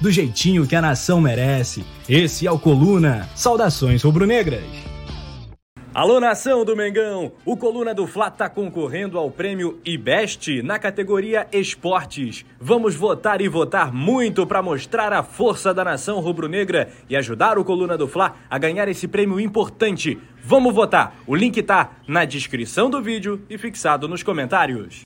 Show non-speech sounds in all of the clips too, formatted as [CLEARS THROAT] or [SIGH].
do jeitinho que a nação merece. Esse é o Coluna. Saudações rubro-negras. Alô, nação do Mengão! O Coluna do Fla está concorrendo ao prêmio IBEST na categoria Esportes. Vamos votar e votar muito para mostrar a força da nação rubro-negra e ajudar o Coluna do Fla a ganhar esse prêmio importante. Vamos votar! O link está na descrição do vídeo e fixado nos comentários.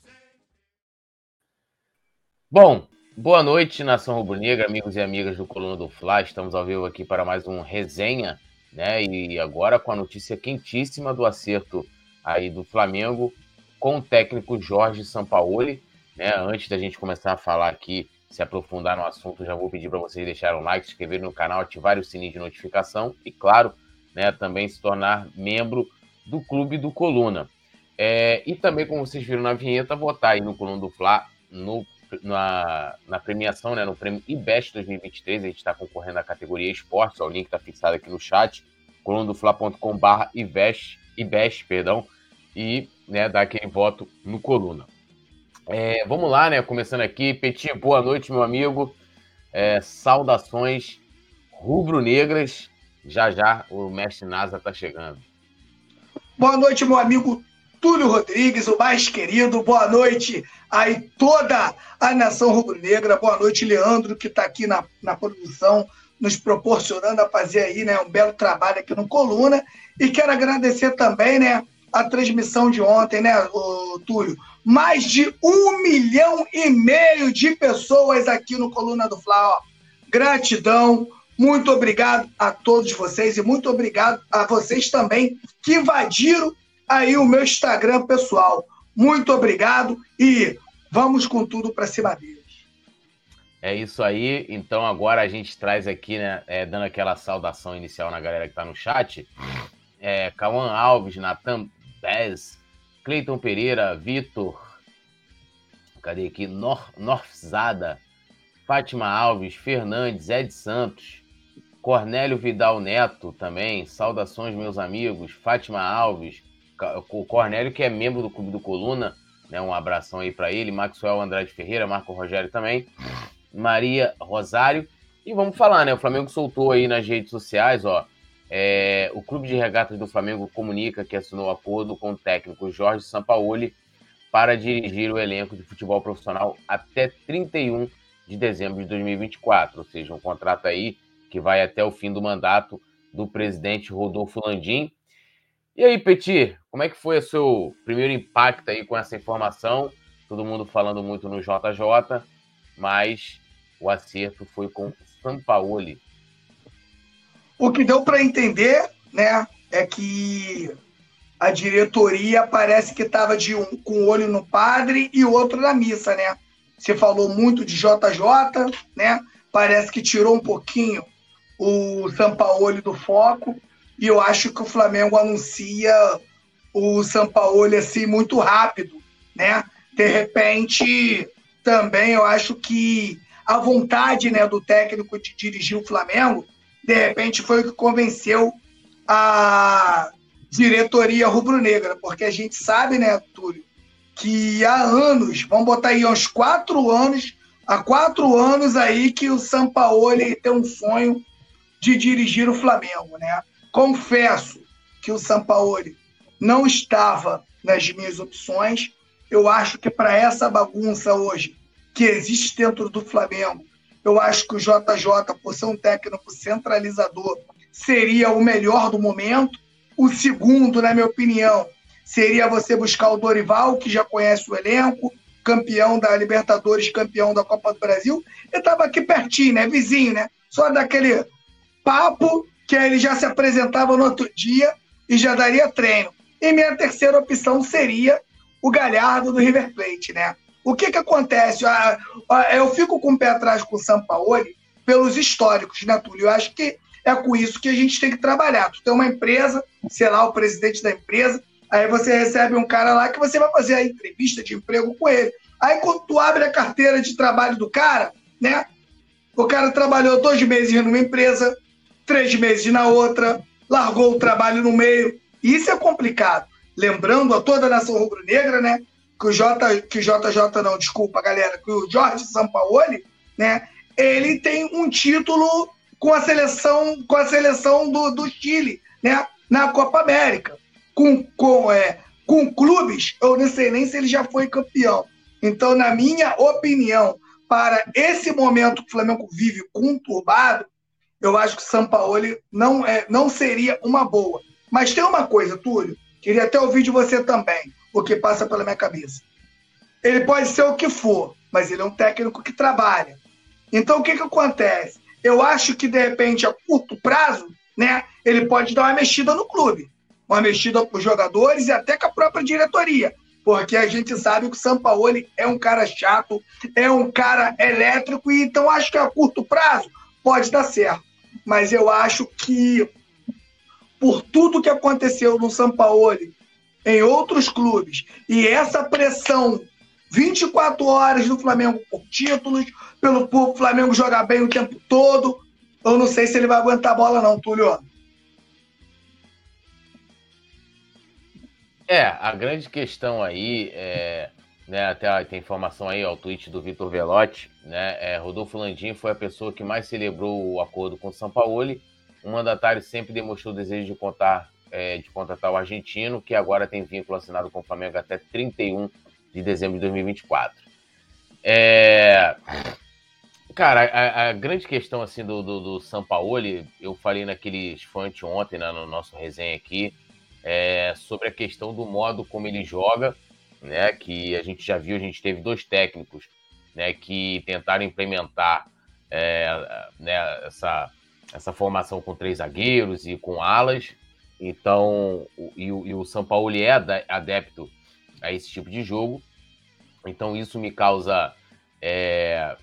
Bom, Boa noite, nação rubro-negra, amigos e amigas do Coluna do Fla. Estamos ao vivo aqui para mais um resenha, né? E agora com a notícia quentíssima do acerto aí do Flamengo com o técnico Jorge Sampaoli, né? Antes da gente começar a falar aqui, se aprofundar no assunto, já vou pedir para vocês deixarem um like, se inscreverem no canal, ativar o sininho de notificação e, claro, né, também se tornar membro do Clube do Coluna. É, e também, como vocês viram na vinheta, votar aí no Coluna do Fla no na, na premiação, né, no prêmio IBEST 2023, a gente está concorrendo à categoria esportes, o link está fixado aqui no chat, colunadofla.com.br IBEST, IBEST, perdão, e né, dar aquele voto no Coluna. É, vamos lá, né, começando aqui, Petit, boa noite, meu amigo, é, saudações rubro-negras, já já o mestre Nasa está chegando. Boa noite, meu amigo Túlio Rodrigues, o mais querido. Boa noite aí toda a nação rubro-negra. Boa noite, Leandro, que está aqui na, na produção, nos proporcionando a fazer aí né, um belo trabalho aqui no Coluna. E quero agradecer também né, a transmissão de ontem, né, o Túlio? Mais de um milhão e meio de pessoas aqui no Coluna do Fla. Ó. Gratidão. Muito obrigado a todos vocês e muito obrigado a vocês também que invadiram aí o meu Instagram pessoal. Muito obrigado e vamos com tudo para cima deles. É isso aí. Então agora a gente traz aqui, né, é, dando aquela saudação inicial na galera que está no chat. É, Cauã Alves, Natan Bez, Cleiton Pereira, Vitor, cadê aqui? Nor Norfzada, Fátima Alves, Fernandes, Ed Santos, Cornélio Vidal Neto também, saudações meus amigos, Fátima Alves, o Cornélio, que é membro do Clube do Coluna, né? Um abração aí para ele, Maxwell Andrade Ferreira, Marco Rogério também, Maria Rosário. E vamos falar, né? O Flamengo soltou aí nas redes sociais, ó. É, o Clube de Regatas do Flamengo comunica que assinou acordo com o técnico Jorge Sampaoli para dirigir o elenco de futebol profissional até 31 de dezembro de 2024, ou seja, um contrato aí que vai até o fim do mandato do presidente Rodolfo Landim. E aí, Petit, como é que foi o seu primeiro impacto aí com essa informação? Todo mundo falando muito no JJ, mas o acerto foi com o Sampaoli. O que deu para entender, né, é que a diretoria parece que estava de um com um olho no padre e outro na missa, né? Você falou muito de JJ, né? Parece que tirou um pouquinho o Sampaoli do foco. E eu acho que o Flamengo anuncia o Sampaoli assim muito rápido, né? De repente, também eu acho que a vontade, né, do técnico de dirigir o Flamengo, de repente foi o que convenceu a diretoria rubro-negra, porque a gente sabe, né, Túlio, que há anos, vamos botar aí uns quatro anos, há quatro anos aí que o Sampaoli tem um sonho de dirigir o Flamengo, né? Confesso que o Sampaoli não estava nas minhas opções. Eu acho que para essa bagunça hoje que existe dentro do Flamengo, eu acho que o JJ, por ser um técnico centralizador, seria o melhor do momento. O segundo, na minha opinião, seria você buscar o Dorival, que já conhece o elenco, campeão da Libertadores, campeão da Copa do Brasil. Ele estava aqui pertinho, né? Vizinho, né? Só daquele papo que ele já se apresentava no outro dia e já daria treino. E minha terceira opção seria o Galhardo do River Plate, né? O que que acontece? Eu fico com o pé atrás com o Sampaoli pelos históricos, né, Túlio? Eu acho que é com isso que a gente tem que trabalhar. Tu tem uma empresa, sei lá, o presidente da empresa, aí você recebe um cara lá que você vai fazer a entrevista de emprego com ele. Aí quando tu abre a carteira de trabalho do cara, né? O cara trabalhou dois meses numa empresa, três meses na outra, largou o trabalho no meio. Isso é complicado. Lembrando a toda a nação rubro-negra, né? Que o, J, que o JJ, não, desculpa, galera, que o Jorge Sampaoli, né? Ele tem um título com a seleção, com a seleção do, do Chile, né? Na Copa América. Com, com, é, com clubes, eu não sei nem se ele já foi campeão. Então, na minha opinião, para esse momento que o Flamengo vive conturbado, eu acho que o Sampaoli não, é, não seria uma boa. Mas tem uma coisa, Túlio, queria até ouvir de você também, o que passa pela minha cabeça. Ele pode ser o que for, mas ele é um técnico que trabalha. Então, o que, que acontece? Eu acho que, de repente, a curto prazo, né, ele pode dar uma mexida no clube. Uma mexida com os jogadores e até com a própria diretoria. Porque a gente sabe que o Sampaoli é um cara chato, é um cara elétrico, e então acho que a curto prazo pode dar certo. Mas eu acho que, por tudo que aconteceu no Sampaoli, em outros clubes, e essa pressão 24 horas do Flamengo por títulos, pelo Flamengo jogar bem o tempo todo. Eu não sei se ele vai aguentar a bola, não, Túlio. É, a grande questão aí é. Né, até tem informação aí, ó, o tweet do Vitor Velotti, né? É, Rodolfo Landim foi a pessoa que mais celebrou o acordo com o Sampaoli. O mandatário sempre demonstrou o desejo de contar, é, de contratar o argentino, que agora tem vínculo assinado com o Flamengo até 31 de dezembro de 2024. É... Cara, a, a, grande questão assim do, do, do Sampaoli, eu falei naquele fonte ontem, né, no nosso resenha aqui, é, sobre a questão do modo como ele joga, né, que a gente já viu, a gente teve dois técnicos né, que tentaram implementar é, né, essa, essa formação com três zagueiros e com alas. Então, e, o, e o São Paulo é adepto a esse tipo de jogo. Então isso me causa é,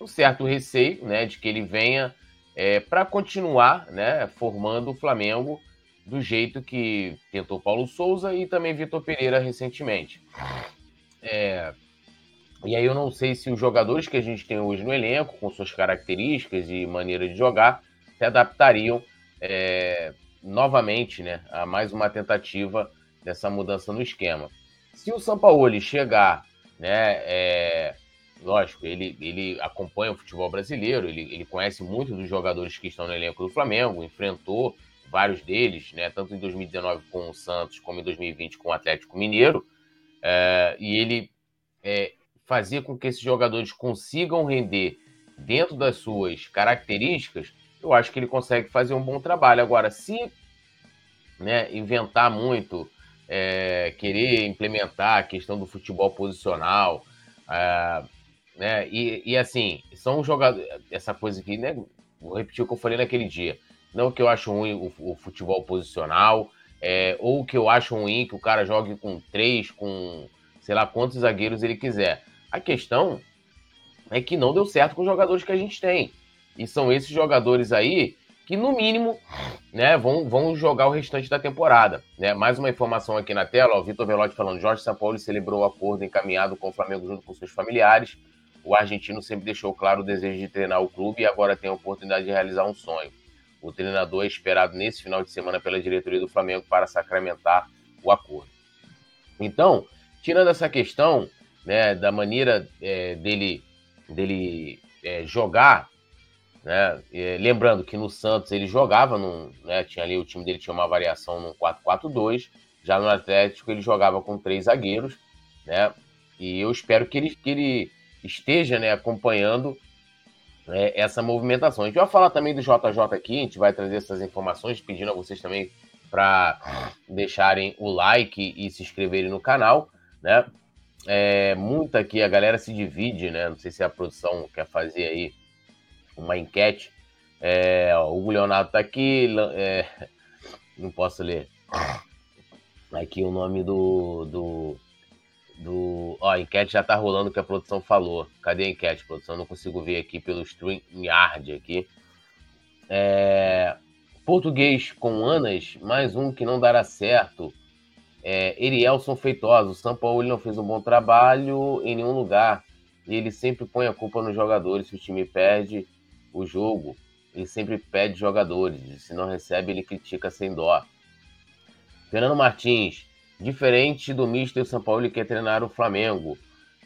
um certo receio né, de que ele venha é, para continuar né, formando o Flamengo do jeito que tentou Paulo Souza e também Vitor Pereira recentemente. É, e aí eu não sei se os jogadores que a gente tem hoje no elenco, com suas características e maneira de jogar, se adaptariam é, novamente né, a mais uma tentativa dessa mudança no esquema. Se o Sampaoli chegar, né, é, lógico, ele, ele acompanha o futebol brasileiro, ele, ele conhece muito dos jogadores que estão no elenco do Flamengo, enfrentou vários deles, né, tanto em 2019 com o Santos como em 2020 com o Atlético Mineiro, é, e ele é, fazia com que esses jogadores consigam render dentro das suas características, eu acho que ele consegue fazer um bom trabalho. Agora, se né, inventar muito, é, querer implementar a questão do futebol posicional, é, né? E, e, assim, são jogadores. Essa coisa aqui, né? Vou repetir o que eu falei naquele dia. Não que eu acho ruim o, o futebol posicional, é, ou que eu acho ruim que o cara jogue com três, com sei lá quantos zagueiros ele quiser. A questão é que não deu certo com os jogadores que a gente tem. E são esses jogadores aí que no mínimo né, vão, vão jogar o restante da temporada. Né? Mais uma informação aqui na tela, o Vitor Velotti falando, Jorge Sampaoli celebrou o acordo encaminhado com o Flamengo junto com seus familiares. O argentino sempre deixou claro o desejo de treinar o clube e agora tem a oportunidade de realizar um sonho. O treinador é esperado nesse final de semana pela diretoria do Flamengo para sacramentar o acordo. Então, tirando essa questão né, da maneira é, dele, dele é, jogar né? E, lembrando que no Santos ele jogava, num, né? tinha ali o time dele tinha uma variação no 4-4-2, já no Atlético ele jogava com três zagueiros, né? E eu espero que ele, que ele esteja né, acompanhando né, essa movimentação. A gente vai falar também do JJ aqui, a gente vai trazer essas informações, pedindo a vocês também para deixarem o like e se inscreverem no canal, né? É, muita aqui, a galera se divide, né? Não sei se a produção quer fazer aí uma enquete. É, o Hugo Leonardo está aqui, é, não posso ler. Aqui o nome do. do, do ó, a enquete já está rolando que a produção falou. Cadê a enquete, produção? Não consigo ver aqui pelo StreamYard aqui. É, português com Anas, mais um que não dará certo. É, Erielson Feitosa, o São Paulo não fez um bom trabalho em nenhum lugar. E ele sempre põe a culpa nos jogadores. Se o time perde o jogo, ele sempre pede jogadores. Se não recebe, ele critica sem dó. Fernando Martins, diferente do Mister São Paulo, ele quer treinar o Flamengo.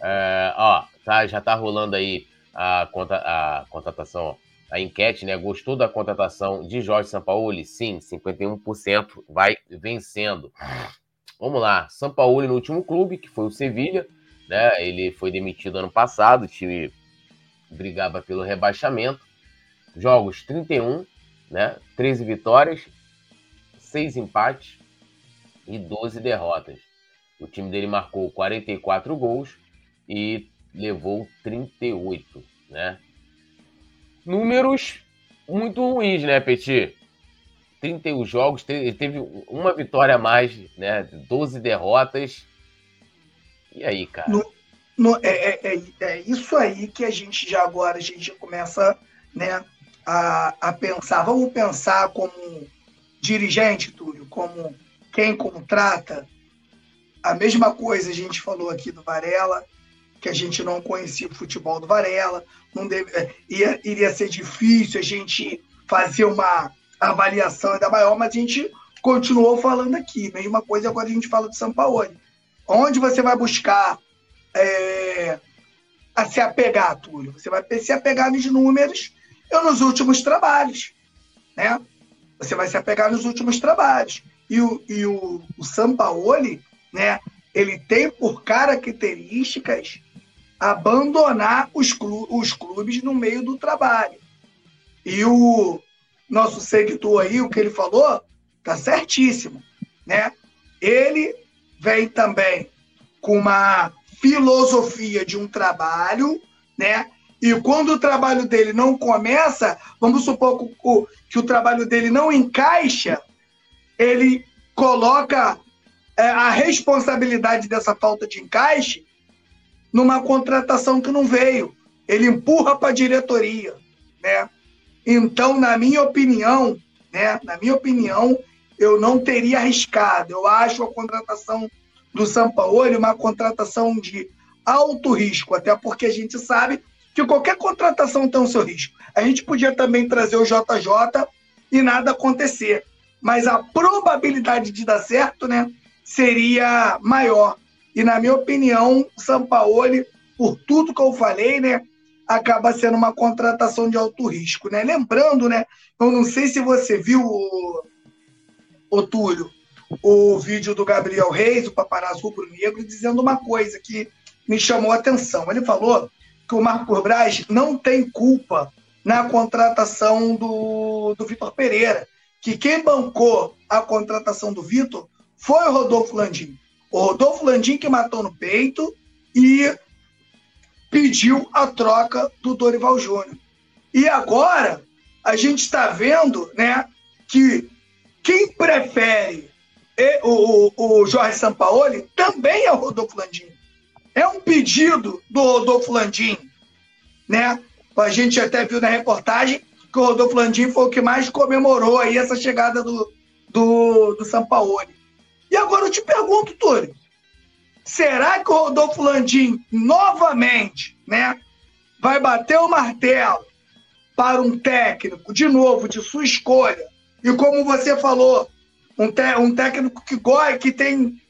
É, ó, tá, já tá rolando aí a, a contratação, a enquete, né? Gostou da contratação de Jorge Sampaoli? Sim, 51% vai vencendo. Vamos lá, Sampaoli no último clube, que foi o Sevilha, né? Ele foi demitido ano passado, o time brigava pelo rebaixamento. Jogos 31, né? 13 vitórias, 6 empates e 12 derrotas. O time dele marcou 44 gols e levou 38, né? Números muito ruins, né, Petit? 31 jogos, teve uma vitória a mais, né? 12 derrotas. E aí, cara? No, no, é, é, é, é, isso aí que a gente já agora a gente começa né, a, a pensar. Vamos pensar como dirigente, Túlio, como quem contrata. A mesma coisa a gente falou aqui do Varela, que a gente não conhecia o futebol do Varela, não deve, é, ia, iria ser difícil a gente fazer uma avaliação ainda maior, mas a gente continuou falando aqui. Mesma coisa agora a gente fala do São Paulo. Onde você vai buscar é, a se apegar, Túlio? Você vai se apegar nos números e nos últimos trabalhos. Né? Você vai se apegar nos últimos trabalhos. E o, e o, o Sampaoli, né, ele tem por características abandonar os, clu os clubes no meio do trabalho. E o nosso seguidor aí, o que ele falou, tá certíssimo, né? Ele vem também com uma filosofia de um trabalho, né? E quando o trabalho dele não começa, vamos supor que o, que o trabalho dele não encaixa, ele coloca é, a responsabilidade dessa falta de encaixe numa contratação que não veio. Ele empurra para a diretoria, né? Então, na minha opinião, né, na minha opinião, eu não teria arriscado. Eu acho a contratação do Sampaoli uma contratação de alto risco, até porque a gente sabe que qualquer contratação tem o seu risco. A gente podia também trazer o JJ e nada acontecer, mas a probabilidade de dar certo, né, seria maior. E na minha opinião, Sampaoli, por tudo que eu falei, né, acaba sendo uma contratação de alto risco, né? Lembrando, né, eu não sei se você viu o, o Túlio, o vídeo do Gabriel Reis, o paparazzo rubro-negro, dizendo uma coisa que me chamou a atenção. Ele falou que o Marco Braz não tem culpa na contratação do, do Vitor Pereira, que quem bancou a contratação do Vitor foi o Rodolfo Landim. O Rodolfo Landim que matou no peito e pediu a troca do Dorival Júnior. E agora a gente está vendo né, que quem prefere o, o, o Jorge Sampaoli também é o Rodolfo Landim. É um pedido do Rodolfo Landim. Né? A gente até viu na reportagem que o Rodolfo Landim foi o que mais comemorou aí essa chegada do, do, do Sampaoli. E agora eu te pergunto, Túlio, será que o Rodolfo Landim novamente né, vai bater o martelo para um técnico, de novo, de sua escolha? E como você falou, um, um técnico que gosta, que tem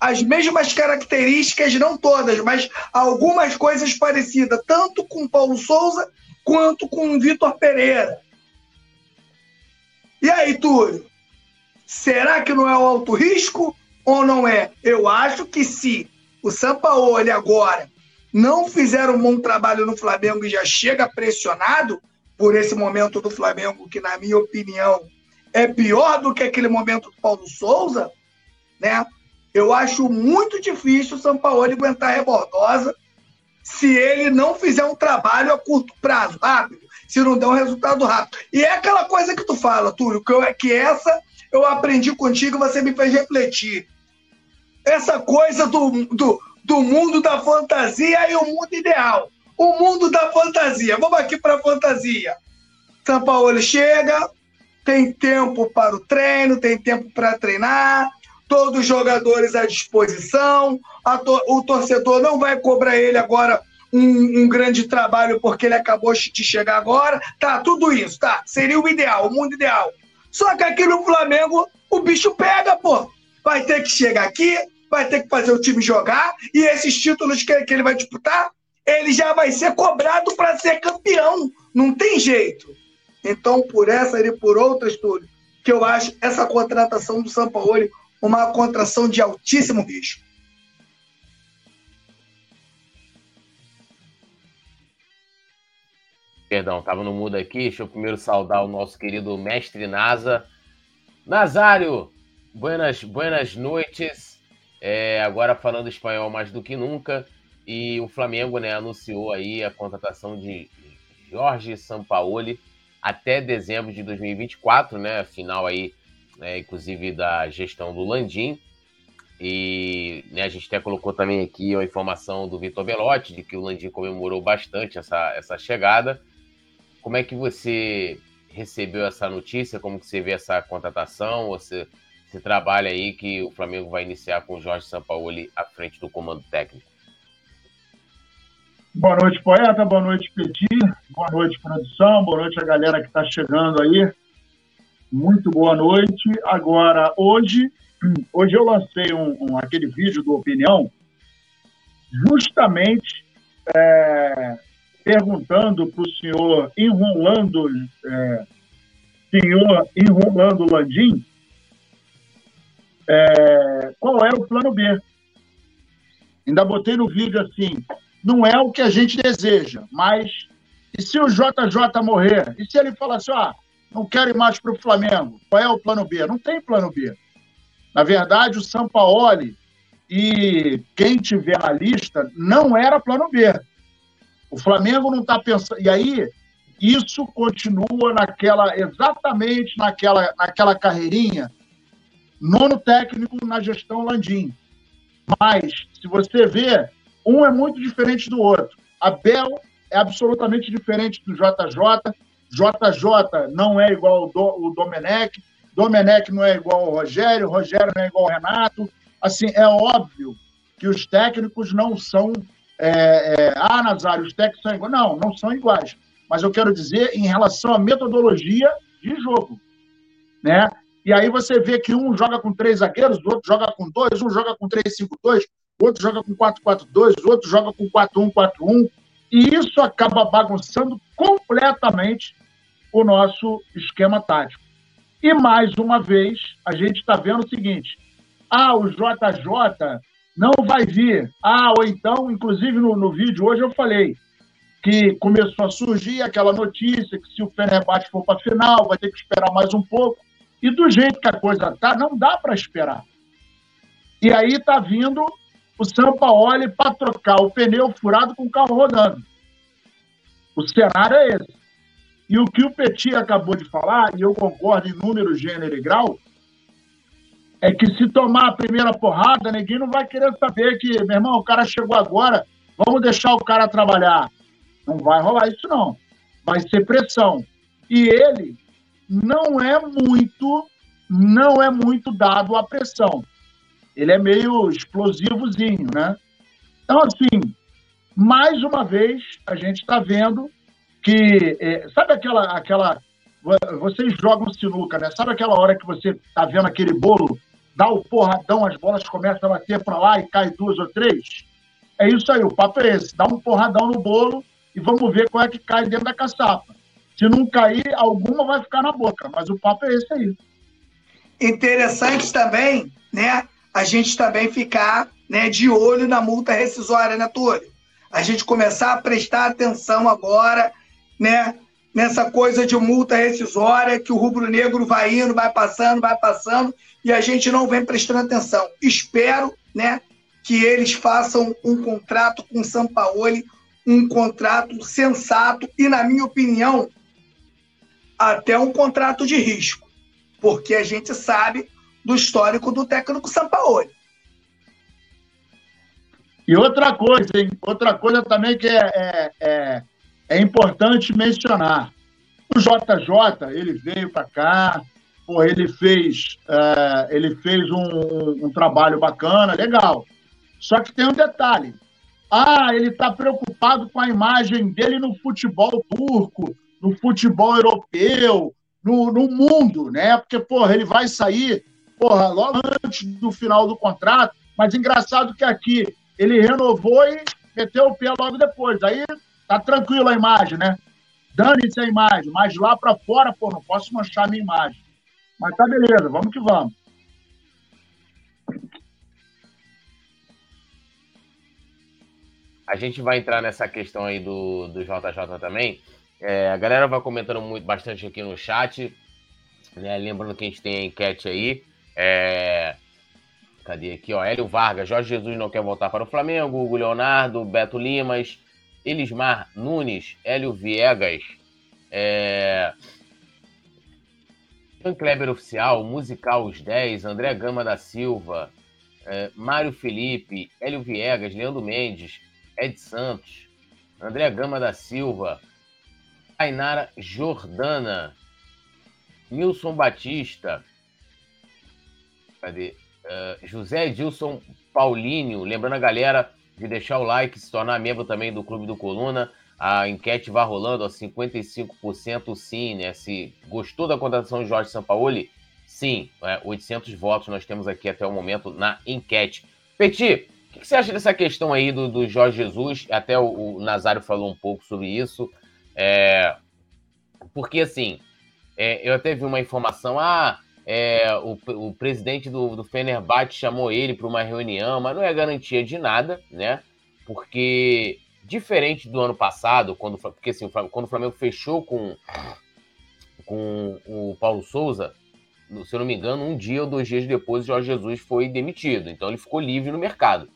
as mesmas características, não todas, mas algumas coisas parecidas, tanto com Paulo Souza quanto com o Vitor Pereira. E aí, Túlio? Será que não é o alto risco ou não é? Eu acho que se o Sampaoli agora não fizer um bom trabalho no Flamengo e já chega pressionado por esse momento do Flamengo, que na minha opinião é pior do que aquele momento do Paulo Souza, né? Eu acho muito difícil o Sampaoli aguentar a rebordosa se ele não fizer um trabalho a curto prazo, rápido, se não der um resultado rápido. E é aquela coisa que tu fala, Túlio, que, eu, que essa eu aprendi contigo, você me fez refletir. Essa coisa do, do, do mundo da fantasia e o mundo ideal. O mundo da fantasia. Vamos aqui para a fantasia. São Paulo chega, tem tempo para o treino, tem tempo para treinar, todos os jogadores à disposição, to o torcedor não vai cobrar ele agora um, um, grande trabalho porque ele acabou de chegar agora. Tá, tudo isso, tá. Seria o ideal, o mundo ideal. Só que aqui no Flamengo o bicho pega, pô. Vai ter que chegar aqui, vai ter que fazer o time jogar, e esses títulos que, que ele vai disputar, ele já vai ser cobrado para ser campeão. Não tem jeito. Então, por essa e por outras, tudo, que eu acho essa contratação do Sampaoli uma contratação de altíssimo risco. Perdão, estava no mudo aqui. Deixa eu primeiro saudar o nosso querido mestre NASA. Nazário, buenas, buenas noites. É, agora falando espanhol mais do que nunca. E o Flamengo né, anunciou aí a contratação de Jorge Sampaoli até dezembro de 2024, né? Final aí, né, inclusive da gestão do Landim. E né, a gente até colocou também aqui a informação do Vitor Belotti de que o Landim comemorou bastante essa, essa chegada. Como é que você recebeu essa notícia? Como que você vê essa contratação? Você, você trabalha aí que o Flamengo vai iniciar com o Jorge Sampaoli à frente do comando técnico? Boa noite, poeta. Boa noite, Petit. Boa noite, produção. Boa noite a galera que está chegando aí. Muito boa noite. Agora, hoje, [CLEARS THROAT] hoje eu lancei um, um aquele vídeo do Opinião, justamente é, perguntando para o senhor enrolando, é, senhor enrolando Landim, é, qual era o plano B. Ainda botei no vídeo assim, não é o que a gente deseja, mas e se o JJ morrer? E se ele falar assim, ah, não quero ir mais para o Flamengo, qual é o plano B? Não tem plano B. Na verdade, o Sampaoli e quem tiver na lista não era plano B. O Flamengo não está pensando. E aí, isso continua naquela, exatamente naquela, naquela carreirinha, nono técnico na gestão Landim. Mas, se você vê, um é muito diferente do outro. Abel é absolutamente diferente do JJ. JJ não é igual ao Domenech. Domenech não é igual ao Rogério. Rogério não é igual ao Renato. Assim, é óbvio que os técnicos não são. É, é, ah, Nazário, os técnicos são iguais. Não, não são iguais. Mas eu quero dizer em relação à metodologia de jogo. Né? E aí você vê que um joga com três zagueiros, o outro joga com dois, um joga com três, cinco, dois, o outro joga com 4-4-2, o outro joga com 4-1-4-1, e isso acaba bagunçando completamente o nosso esquema tático. E mais uma vez, a gente está vendo o seguinte: ah, o JJ não vai vir. Ah, ou então, inclusive no, no vídeo hoje eu falei que começou a surgir aquela notícia que se o Fenerbahçe for para a final, vai ter que esperar mais um pouco. E do jeito que a coisa tá, não dá para esperar. E aí está vindo o Sampaoli para trocar o pneu furado com o carro rodando. O cenário é esse. E o que o Petit acabou de falar, e eu concordo em número, gênero e grau, é que se tomar a primeira porrada, ninguém não vai querer saber que, meu irmão, o cara chegou agora, vamos deixar o cara trabalhar. Não vai rolar isso, não. Vai ser pressão. E ele não é muito, não é muito dado à pressão ele é meio explosivozinho, né? Então, assim, mais uma vez, a gente está vendo que. É, sabe aquela, aquela. Vocês jogam sinuca, né? Sabe aquela hora que você está vendo aquele bolo, dá o porradão, as bolas começam a bater para lá e cai duas ou três? É isso aí, o papo é esse: dá um porradão no bolo e vamos ver qual é que cai dentro da caçapa. Se não cair, alguma vai ficar na boca, mas o papo é esse aí. Interessante também, né? A gente também ficar né, de olho na multa rescisória, né, Túlio? A gente começar a prestar atenção agora, né, nessa coisa de multa rescisória, que o rubro-negro vai indo, vai passando, vai passando, e a gente não vem prestando atenção. Espero, né, que eles façam um contrato com o Sampaoli, um contrato sensato e, na minha opinião, até um contrato de risco, porque a gente sabe do histórico do técnico Sampaoli. E outra coisa, hein? outra coisa também que é, é, é, é importante mencionar. O JJ, ele veio para cá, porra, ele fez, é, ele fez um, um, trabalho bacana, legal. Só que tem um detalhe. Ah, ele está preocupado com a imagem dele no futebol turco, no futebol europeu, no, no mundo, né? Porque, porra, ele vai sair, porra, logo antes do final do contrato, mas engraçado que aqui ele renovou e meteu o pé logo depois. Aí tá tranquilo a imagem, né? Dane-se a imagem, mas lá para fora, pô, não posso manchar minha imagem. Mas tá beleza, vamos que vamos. A gente vai entrar nessa questão aí do, do JJ também. É, a galera vai comentando muito, bastante aqui no chat. Né? Lembrando que a gente tem a enquete aí. É... Cadê aqui? Ó, Hélio Vargas, Jorge Jesus não quer voltar para o Flamengo. Hugo Leonardo, Beto Limas, Elismar Nunes, Hélio Viegas. É... Ian Kleber Oficial, Musical Os 10, André Gama da Silva, é, Mário Felipe, Hélio Viegas, Leandro Mendes, Ed Santos, André Gama da Silva, Ainara Jordana, Nilson Batista, cadê? Uh, José Edilson Paulinho, lembrando a galera de deixar o like, se tornar membro também do Clube do Coluna. A enquete vai rolando, a 55% sim, né? Se gostou da contratação de Jorge Sampaoli, sim, é, 800 votos nós temos aqui até o momento na enquete. Petit, o que, você acha dessa questão aí do, do Jorge Jesus? Até o, o, Nazário falou um pouco sobre isso. É, porque, assim, é, eu até vi uma informação, ah, é, o, o, presidente do, do Fenerbahçe chamou ele para uma reunião, mas não é garantia de nada, né? Porque Diferente do ano passado, quando, porque, assim, quando o Flamengo fechou com, com o Paulo Souza, se eu não me engano, um dia ou dois dias depois o Jorge Jesus foi demitido. Então ele ficou livre no mercado.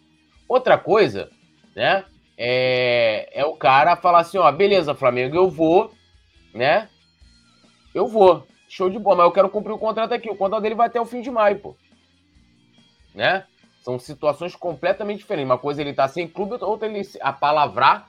Outra coisa, né? É, é o cara falar assim, ó, beleza, Flamengo, eu vou, né? Eu vou. Show de bola, mas eu quero cumprir o contrato aqui. O contrato dele vai até o fim de maio, pô. Né? São situações completamente diferentes. Uma coisa ele tá sem clube, outra ele a palavrar,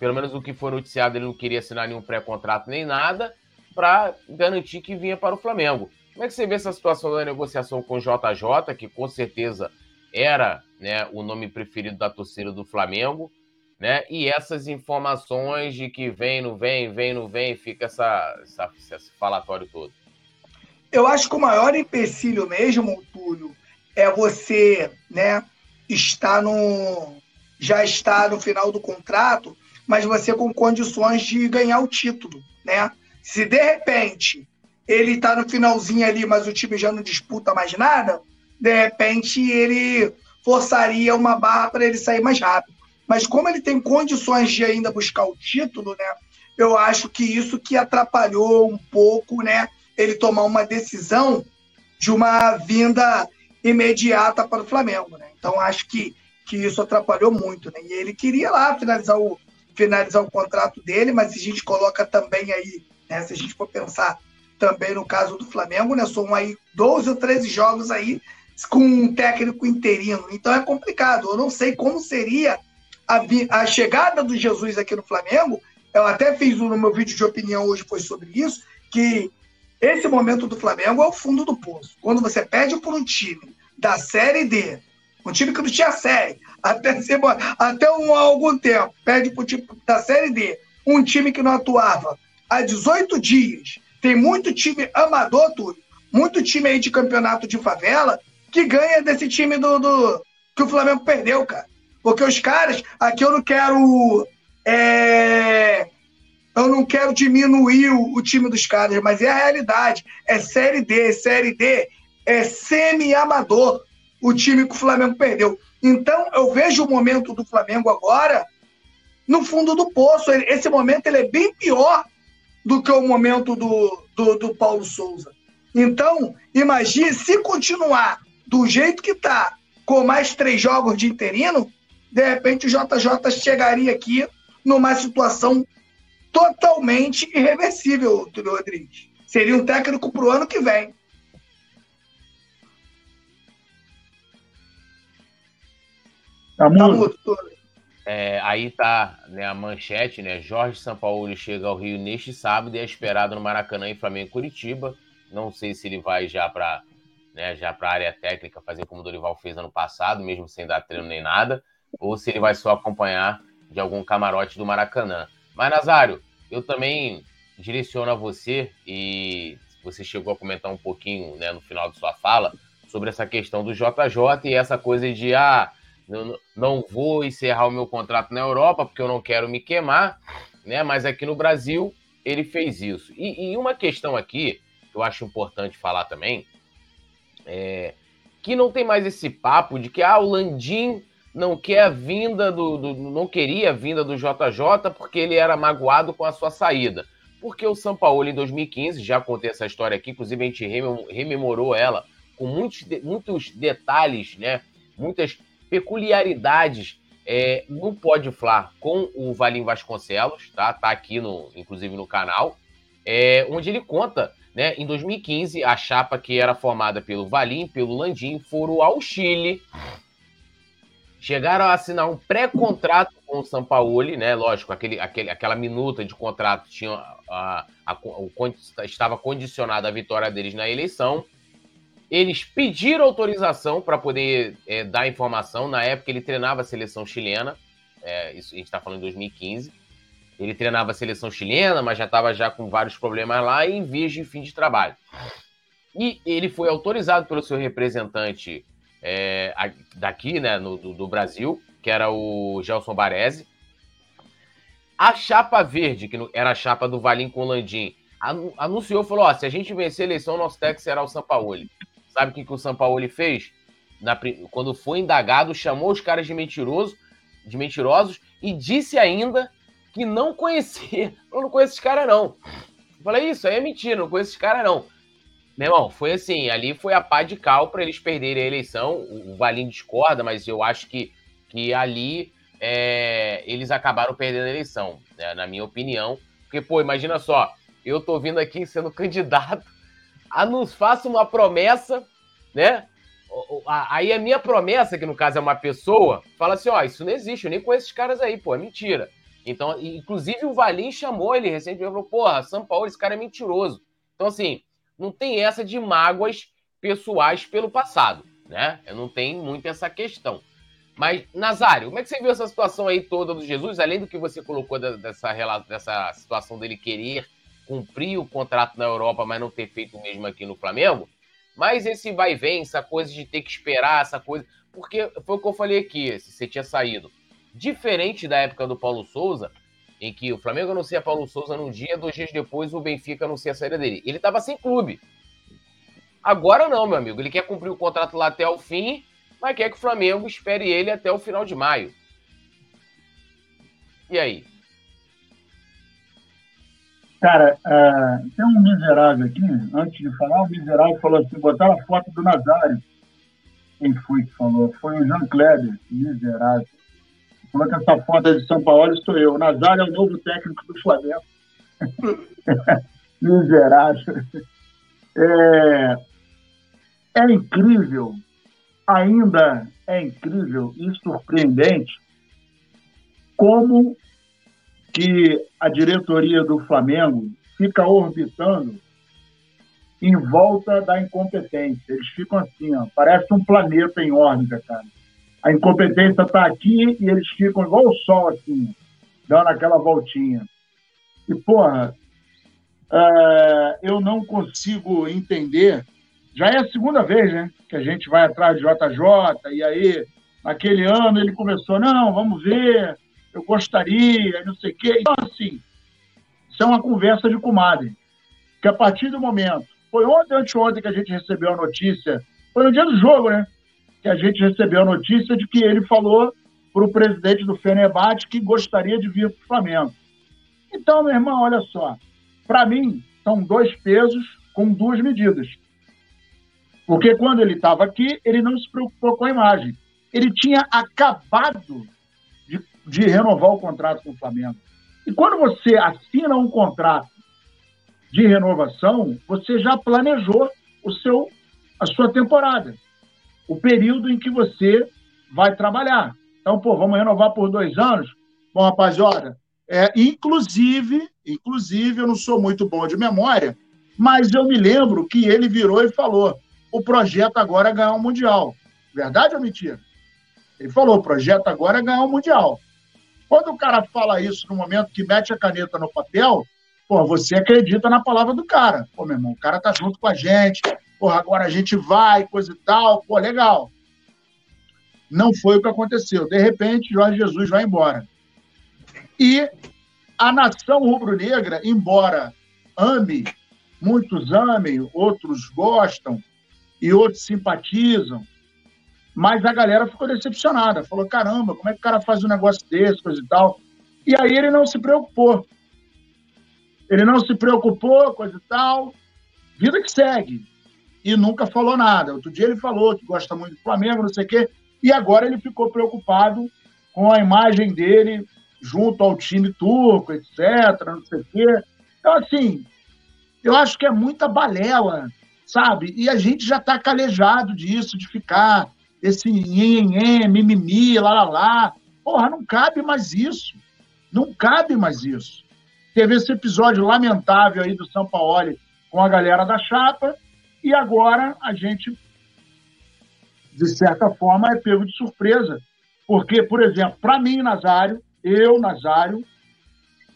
pelo menos o que foi noticiado, ele não queria assinar nenhum pré-contrato nem nada, para garantir que vinha para o Flamengo. Como é que você vê essa situação da negociação com o JJ, que com certeza era né, o nome preferido da torcida do Flamengo, né? E essas informações de que vem, não vem, vem, não vem, fica essa, essa, esse falatório todo. Eu acho que o maior empecilho mesmo, Túlio, é você, né, estar no já está no final do contrato, mas você com condições de ganhar o título, né? Se de repente ele está no finalzinho ali, mas o time já não disputa mais nada, de repente ele forçaria uma barra para ele sair mais rápido. Mas como ele tem condições de ainda buscar o título, né? Eu acho que isso que atrapalhou um pouco, né? Ele tomar uma decisão de uma vinda imediata para o Flamengo. Né? Então, acho que, que isso atrapalhou muito. Né? E ele queria lá finalizar o, finalizar o contrato dele, mas a gente coloca também aí, né, se a gente for pensar também no caso do Flamengo, né, são aí 12 ou 13 jogos aí com um técnico interino. Então é complicado. Eu não sei como seria a, a chegada do Jesus aqui no Flamengo. Eu até fiz no meu vídeo de opinião hoje foi sobre isso, que esse momento do Flamengo é o fundo do poço. Quando você pede por um time da Série D, um time que não tinha série, até, até um, há algum tempo, pede para o time da Série D, um time que não atuava há 18 dias, tem muito time amador, Túlio, muito time aí de campeonato de favela, que ganha desse time do, do que o Flamengo perdeu, cara. Porque os caras, aqui eu não quero. É, eu não quero diminuir o, o, time dos caras, mas é a realidade. É Série D, Série D é semi-amador o time que o Flamengo perdeu. Então, eu vejo o momento do Flamengo agora no fundo do poço. Esse momento ele é bem pior do que o momento do, do, do Paulo Souza. Então, imagine se continuar do jeito que está, com mais três jogos de interino, de repente o JJ chegaria aqui numa situação totalmente irreversível, Túlio Rodrigues. Seria um técnico para o ano que vem. Tá mudo? Tá mudo É, aí tá né, a manchete, né? Jorge Sampaoli chega ao Rio neste sábado e é esperado no Maracanã em Flamengo e Curitiba. Não sei se ele vai já para né, já para a área técnica fazer como o Dorival fez ano passado, mesmo sem dar treino nem nada, ou se ele vai só acompanhar de algum camarote do Maracanã. Mas Nazário, eu também direciono a você e você chegou a comentar um pouquinho né, no final de sua fala sobre essa questão do JJ e essa coisa de ah, não vou encerrar o meu contrato na Europa porque eu não quero me queimar, né? Mas aqui no Brasil ele fez isso. E, e uma questão aqui que eu acho importante falar também é que não tem mais esse papo de que ah, o Landim não quer a vinda do, do, não queria a vinda do JJ porque ele era magoado com a sua saída. Porque o São Paulo em 2015, já contei essa história aqui, inclusive a gente rememorou ela com muitos, muitos detalhes, né? Muitas peculiaridades é, no Pode Flar com o Valim Vasconcelos, tá? Tá aqui no, inclusive no canal, é, onde ele conta, né? Em 2015, a chapa que era formada pelo Valim, pelo Landim, foram ao Chile, chegaram a assinar um pré-contrato com o Sampaoli, né? Lógico, aquele, aquele, aquela minuta de contrato tinha a, a, a, estava condicionada à vitória deles na eleição. Eles pediram autorização para poder é, dar informação. Na época, ele treinava a seleção chilena. É, isso, a gente está falando em 2015. Ele treinava a seleção chilena, mas já estava já com vários problemas lá em vias de fim de trabalho. E ele foi autorizado pelo seu representante é, daqui, né, no, do, do, Brasil, que era o Gelson Baresi. A chapa verde, que era a chapa do Valim com o Landim, anunciou, falou, ó, se a gente vencer a eleição, nosso técnico será o Sampaoli. Sabe o que, que o Sampaoli fez? Na, quando foi indagado, chamou os caras de mentiroso, de mentirosos e disse ainda que não conhecia. [LAUGHS] Eu não conheço esse cara, não. Falei, isso aí é mentira, não conheço esse cara, não. Meu irmão, foi assim, ali foi a pá de cal para eles perderem a eleição. O, Valim discorda, mas eu acho que, que ali é, eles acabaram perdendo a eleição, né, na minha opinião. Porque, pô, imagina só, eu tô vindo aqui sendo candidato a nos faça uma promessa, né? Aí a minha promessa, que no caso é uma pessoa, fala assim: ó, isso não existe, eu nem conheço esses caras aí, pô, é mentira. Então, inclusive o Valim chamou ele recentemente e falou: porra, São Paulo, esse cara é mentiroso. Então, assim, não tem essa de mágoas pessoais pelo passado, né? Não tenho muito essa questão. Mas, Nazário, como é que você viu essa situação aí toda do Jesus, além do que você colocou dessa, dessa situação dele querer cumprir o contrato na Europa, mas não ter feito o mesmo aqui no Flamengo. Mas esse vai e vem, essa coisa de ter que esperar, essa coisa. Porque foi o que eu falei aqui, se você tinha saído. Diferente da época do Paulo Souza, em que o Flamengo anuncia Paulo Souza num dia, dois dias depois o Benfica anuncia a saída dele. Ele estava sem clube. Agora não, meu amigo. Ele quer cumprir o contrato lá até o fim, mas quer que o Flamengo espere ele até o final de maio. E aí? Cara, uh, tem um miserável aqui, antes de falar, o miserável falou assim, botaram a foto do Nazário. Quem foi que falou? Foi o Jean Kleber, miserável. Falou que essa foto é de São Paulo sou eu. Nazário é o novo técnico do Flamengo. [LAUGHS] miserável. É, é incrível, ainda é incrível e surpreendente como que a diretoria do Flamengo fica orbitando em volta da incompetência. Eles ficam assim, ó, parece um planeta em órbita, cara. A incompetência está aqui e eles ficam igual o sol, assim, dando aquela voltinha. E, porra, é, eu não consigo entender. Já é a segunda vez, né, que a gente vai atrás de JJ, e aí, naquele ano, ele começou, não, vamos ver, eu gostaria, não sei o quê. Então, assim, isso é uma conversa de comadre. Que a partir do momento, foi ontem, anteontem que a gente recebeu a notícia, foi no dia do jogo, né? Que a gente recebeu a notícia de que ele falou para o presidente do Fenerbahçe que gostaria de vir para o Flamengo. Então, meu irmão, olha só. Para mim, são dois pesos com duas medidas. Porque quando ele estava aqui, ele não se preocupou com a imagem. Ele tinha acabado de renovar o contrato com o Flamengo. E quando você assina um contrato de renovação, você já planejou o seu, a sua temporada, o período em que você vai trabalhar. Então, pô, vamos renovar por dois anos? Bom, rapaziada, é, inclusive, inclusive, eu não sou muito bom de memória, mas eu me lembro que ele virou e falou: o projeto agora é ganhar um Mundial. Verdade ou mentira? Ele falou: o projeto agora é ganhar um Mundial. Quando o cara fala isso no momento que mete a caneta no papel, pô, você acredita na palavra do cara. Pô, meu irmão, o cara tá junto com a gente, porra, agora a gente vai, coisa e tal, pô, legal. Não foi o que aconteceu. De repente, Jorge Jesus vai embora. E a nação rubro-negra, embora ame, muitos amem, outros gostam e outros simpatizam, mas a galera ficou decepcionada. Falou: caramba, como é que o cara faz um negócio desse, coisa e tal. E aí ele não se preocupou. Ele não se preocupou, coisa e tal. Vida que segue. E nunca falou nada. Outro dia ele falou que gosta muito do Flamengo, não sei o quê. E agora ele ficou preocupado com a imagem dele junto ao time turco, etc., não sei o quê. Então, assim, eu acho que é muita balela, sabe? E a gente já está calejado disso, de ficar esse nhenhenhê, mimimi, lá, lá, lá. Porra, não cabe mais isso. Não cabe mais isso. Teve esse episódio lamentável aí do São Paulo com a galera da chapa, e agora a gente de certa forma, é pego de surpresa. Porque, por exemplo, para mim, Nazário, eu, Nazário,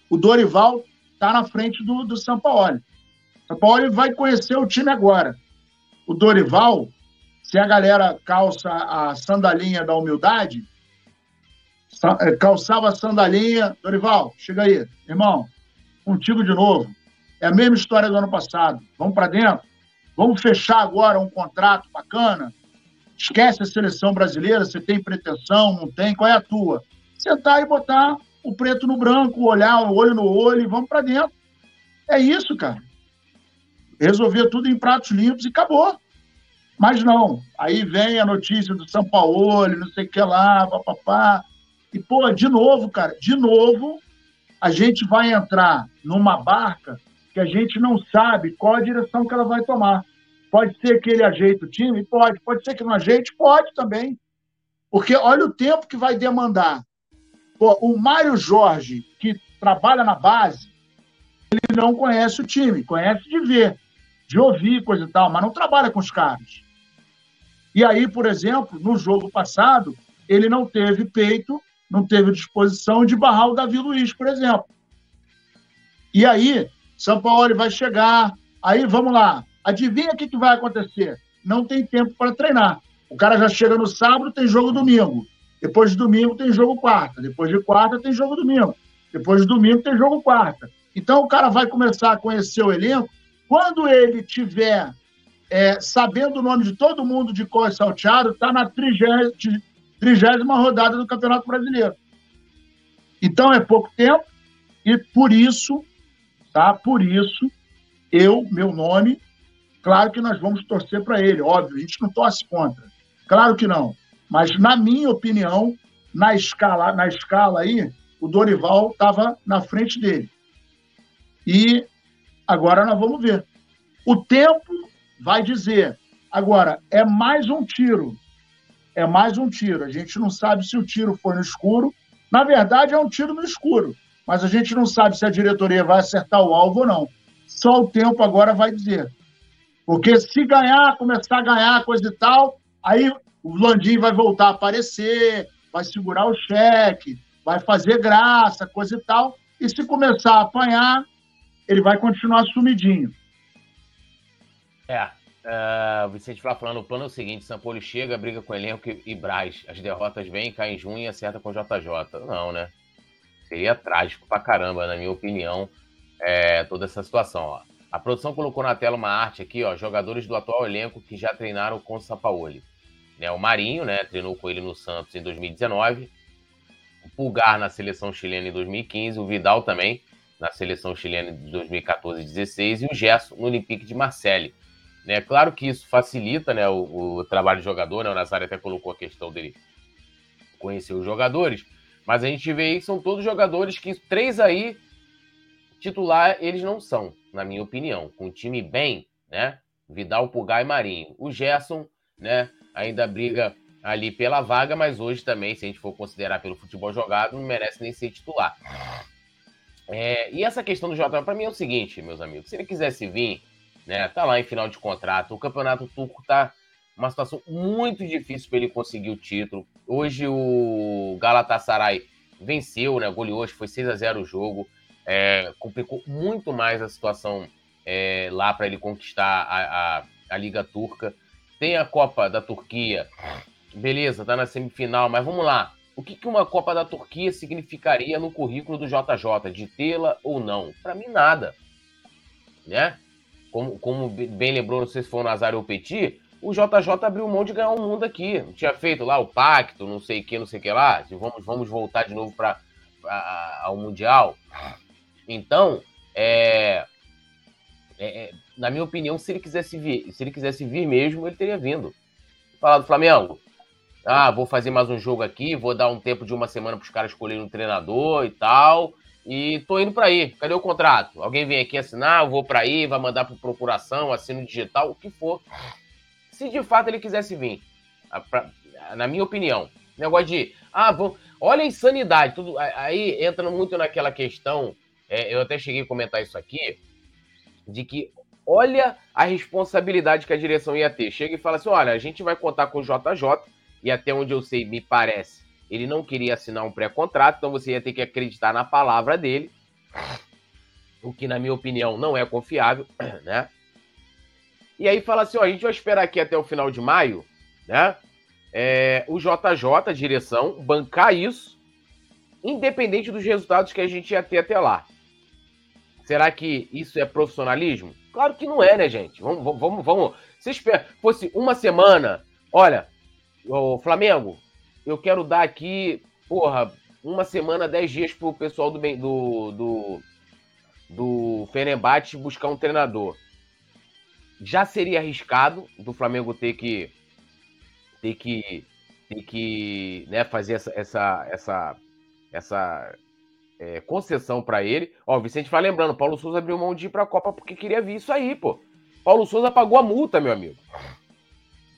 o Dorival está na frente do, do. São Paulo vai conhecer o time agora. O Dorival, se a galera calça a sandalinha da humildade, é, calçava a sandalinha, Dorival, chega aí, irmão, contigo de novo. É a mesma história do ano passado. Vamos para dentro. Vamos fechar agora um contrato bacana Esquece a seleção brasileira, você tem pretensão, não tem, qual é a tua? Sentar e botar o preto no branco, olhar o olho no olho e vamos para dentro. É isso, cara. Resolver tudo em pratos limpos e acabou. Mas não. Aí vem a notícia do São Paulo, não sei o que lá, papapá. E, pô, de novo, cara, de novo, a gente vai entrar numa barca que a gente não sabe qual a direção que ela vai tomar. Pode ser que ele ajeite o time? Pode. Pode ser que não ajeite? Pode também. Porque olha o tempo que vai demandar. Pô, o Mário Jorge, que trabalha na base, ele não conhece o time, conhece de ver, de ouvir, coisa e tal, mas não trabalha com os caras. E aí, por exemplo, no jogo passado, ele não teve peito, não teve disposição de barrar o Davi Luiz, por exemplo. E aí, São Paulo vai chegar, aí vamos lá, Adivinha o que, que vai acontecer? Não tem tempo para treinar. O cara já chega no sábado, tem jogo domingo. Depois de domingo tem jogo quarta. Depois de quarta tem jogo domingo. Depois de domingo tem jogo quarta. Então o cara vai começar a conhecer o elenco. Quando ele tiver é, sabendo o nome de todo mundo de cor salteado, está na trigésima rodada do Campeonato Brasileiro. Então é pouco tempo e por isso, tá? Por isso, eu, meu nome, Claro que nós vamos torcer para ele, óbvio, a gente não torce contra. Claro que não. Mas, na minha opinião, na escala, na escala aí, o Dorival estava na frente dele. E agora nós vamos ver. O tempo vai dizer. Agora, é mais um tiro. É mais um tiro. A gente não sabe se o tiro foi no escuro. Na verdade, é um tiro no escuro. Mas a gente não sabe se a diretoria vai acertar o alvo ou não. Só o tempo agora vai dizer. Porque se ganhar, começar a ganhar, coisa e tal, aí o Landim vai voltar a aparecer, vai segurar o cheque, vai fazer graça, coisa e tal. E se começar a apanhar, ele vai continuar sumidinho. É. Uh, Vicente Flá falando, o plano é o seguinte, São Paulo chega, briga com o elenco e, e Braz. As derrotas vêm, cai em junho e acerta com o JJ. Não, né? Seria trágico pra caramba, na minha opinião, é, toda essa situação. Ó. A produção colocou na tela uma arte aqui, ó, jogadores do atual elenco que já treinaram com o Sampaoli. Né, o Marinho, né, treinou com ele no Santos em 2019. O Pulgar na seleção chilena em 2015. O Vidal também na seleção chilena de 2014 e 2016. E o Gerson no Olympique de Marseille. Né, claro que isso facilita né, o, o trabalho de jogador. Né, o Nazário até colocou a questão dele conhecer os jogadores. Mas a gente vê aí que são todos jogadores que três aí titular eles não são na minha opinião. Com o time bem, né? Vidal, Pugai e Marinho. O Gerson, né? Ainda briga ali pela vaga, mas hoje também, se a gente for considerar pelo futebol jogado, não merece nem ser titular. É, e essa questão do Jota, para mim é o seguinte, meus amigos, se ele quisesse vir, né, tá lá em final de contrato, o campeonato turco tá uma situação muito difícil para ele conseguir o título. Hoje o Galatasaray venceu, né, goleou, hoje foi 6 a 0 o jogo, é, complicou muito mais a situação é, lá para ele conquistar a, a, a Liga Turca. Tem a Copa da Turquia, beleza, tá na semifinal, mas vamos lá. O que, que uma Copa da Turquia significaria no currículo do JJ, de tê-la ou não? Para mim, nada. Né? Como, como bem lembrou, não sei se foi o Nazário ou o Petit, o JJ abriu mão de ganhar o um mundo aqui. Tinha feito lá o pacto, não sei o que, não sei o que lá. Vamos, vamos voltar de novo para ao Mundial. Então, é, é, é, na minha opinião, se ele quisesse vir, se ele quisesse vir mesmo, ele teria vindo. Falar do Flamengo, ah, vou fazer mais um jogo aqui, vou dar um tempo de uma semana para os caras escolherem um treinador e tal. E tô indo para aí. Cadê o contrato? Alguém vem aqui assinar, eu vou para aí, vai mandar para procuração, assino digital, o que for. Se de fato ele quisesse vir, na minha opinião, negócio de, ah, vou, olha a insanidade, tudo aí entra muito naquela questão, é, eu até cheguei a comentar isso aqui, de que olha a responsabilidade que a direção ia ter. Chega e fala assim: olha, a gente vai contar com o JJ e até onde eu sei, me parece, ele não queria assinar um pré-contrato, então você ia ter que acreditar na palavra dele, o que, na minha opinião, não é confiável, [CLEARS THROAT] né? E aí fala assim: ó, a gente vai esperar aqui até o final de maio, né? É, o JJ, a direção, bancar isso, independente dos resultados que a gente ia ter até lá. Será que isso é profissionalismo? Claro que não é, né, gente? Vamos, vamos, vamos. Se espera, fosse uma semana, olha, o Flamengo, eu quero dar aqui, porra, uma semana, dez dias pro pessoal do, do, do, do Fenerbahçe buscar um treinador. Já seria arriscado do Flamengo ter que ter que ter que né, fazer essa essa essa, essa é, concessão para ele. Ó, o Vicente vai lembrando, Paulo Souza abriu mão de ir para a Copa porque queria vir isso aí, pô. Paulo Souza pagou a multa, meu amigo.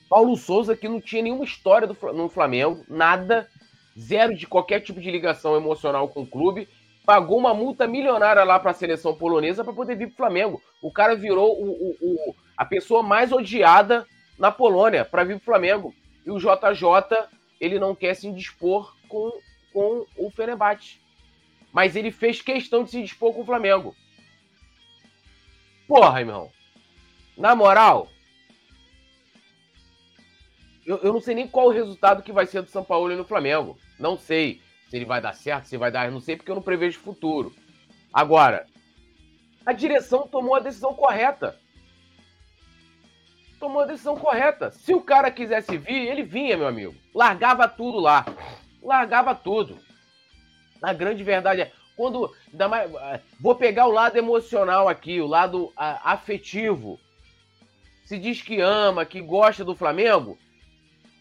Paulo Souza, que não tinha nenhuma história do, no Flamengo, nada, zero de qualquer tipo de ligação emocional com o clube, pagou uma multa milionária lá para a seleção polonesa para poder vir para o Flamengo. O cara virou o, o, o, a pessoa mais odiada na Polônia para vir para o Flamengo. E o JJ, ele não quer se indispor com, com o Fenerbahçe. Mas ele fez questão de se dispor com o Flamengo. Porra, irmão. Na moral, eu, eu não sei nem qual o resultado que vai ser do São Paulo e no Flamengo. Não sei se ele vai dar certo, se vai dar, não sei porque eu não prevejo futuro. Agora, a direção tomou a decisão correta. Tomou a decisão correta. Se o cara quisesse vir, ele vinha, meu amigo. Largava tudo lá. Largava tudo. A grande verdade é, quando. Mais, vou pegar o lado emocional aqui, o lado a, afetivo. Se diz que ama, que gosta do Flamengo,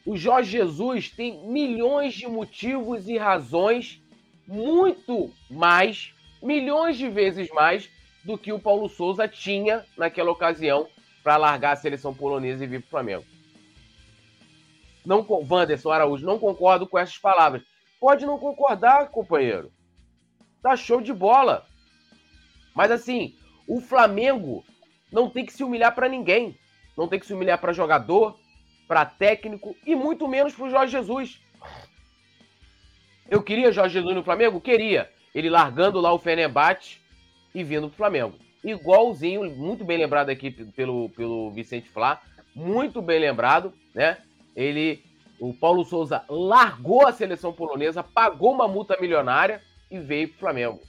o Jorge Jesus tem milhões de motivos e razões, muito mais, milhões de vezes mais, do que o Paulo Souza tinha naquela ocasião para largar a seleção polonesa e vir para o Flamengo. Não, Wanderson Araújo, não concordo com essas palavras. Pode não concordar, companheiro. Tá show de bola. Mas assim, o Flamengo não tem que se humilhar para ninguém. Não tem que se humilhar para jogador, para técnico e muito menos para o Jorge Jesus. Eu queria Jorge Jesus no Flamengo? Queria. Ele largando lá o Fenerbahçe e vindo para o Flamengo. Igualzinho, muito bem lembrado aqui pelo, pelo Vicente Flá, muito bem lembrado, né? Ele, o Paulo Souza largou a seleção polonesa, pagou uma multa milionária e veio para o Flamengo.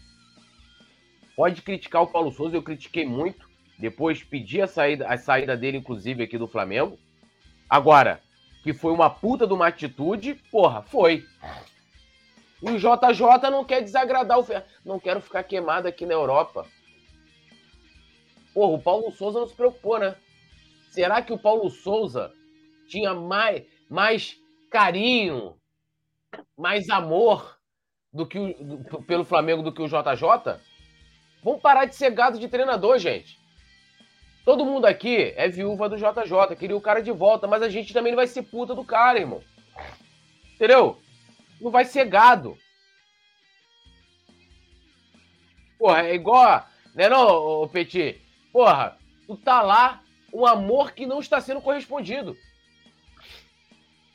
Pode criticar o Paulo Souza, eu critiquei muito. Depois pedi a saída, a saída dele, inclusive, aqui do Flamengo. Agora, que foi uma puta de uma atitude, porra, foi. E o JJ não quer desagradar o. Não quero ficar queimado aqui na Europa. Porra, o Paulo Souza não se preocupou, né? Será que o Paulo Souza tinha mais, mais carinho, mais amor do que o, do, pelo Flamengo do que o JJ? Vamos parar de ser gado de treinador, gente. Todo mundo aqui é viúva do JJ, queria o cara de volta, mas a gente também não vai ser puta do cara, irmão. Entendeu? Não vai ser gado. Porra, é igual. Né não, Petit? Porra, tu tá lá, um amor que não está sendo correspondido.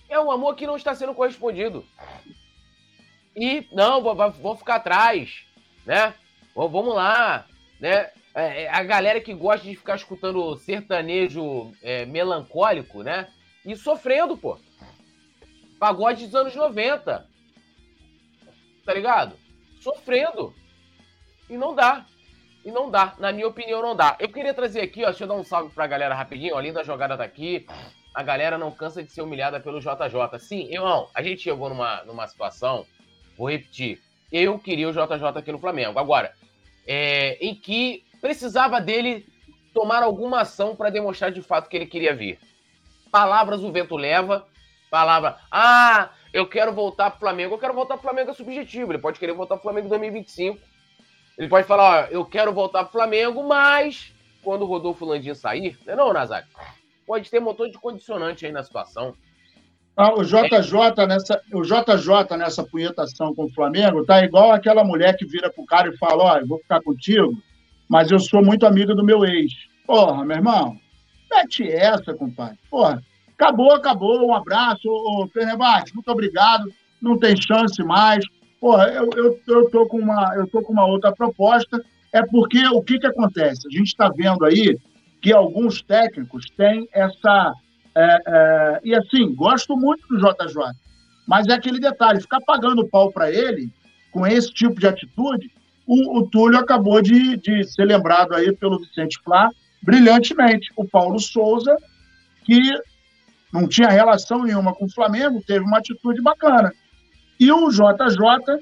É um amor que não está sendo correspondido. E, não, vou, ficar atrás, né? Vamos lá, né? É, é, a galera que gosta de ficar escutando sertanejo é, melancólico, né? E sofrendo, pô. Pagode dos anos 90. Tá ligado? Sofrendo. E não dá. E não dá. Na minha opinião, não dá. Eu queria trazer aqui, ó, deixa eu dar um salve pra galera rapidinho. Linda jogada tá aqui. A galera não cansa de ser humilhada pelo JJ. Sim, irmão, a gente chegou numa, numa situação, vou repetir. Eu queria o JJ aqui no Flamengo. Agora, é, em que precisava dele tomar alguma ação para demonstrar de fato que ele queria vir. Palavras o vento leva, palavra, ah, eu quero voltar pro Flamengo. Eu quero voltar pro Flamengo é subjetivo. Ele pode querer voltar pro Flamengo em 2025. Ele pode falar, ó, eu quero voltar pro Flamengo, mas quando o Rodolfo Landim sair, não é não, Nazário? Pode ter um montão de condicionante aí na situação. Ah, o JJ nessa, o JJ nessa punhetação com o Flamengo tá igual aquela mulher que vira pro cara e fala, ó, eu vou ficar contigo, mas eu sou muito amigo do meu ex. Porra, meu irmão, mete essa, compadre. Porra, acabou, acabou, um abraço, ô, muito obrigado, não tem chance mais. Porra, eu, eu, eu, tô com uma, eu tô com uma outra proposta, é porque o que, que acontece? A gente está vendo aí que alguns técnicos têm essa. É, é, e assim, gosto muito do JJ, mas é aquele detalhe: ficar pagando pau para ele com esse tipo de atitude, o, o Túlio acabou de, de ser lembrado aí pelo Vicente Flá brilhantemente. O Paulo Souza, que não tinha relação nenhuma com o Flamengo, teve uma atitude bacana. E o JJ,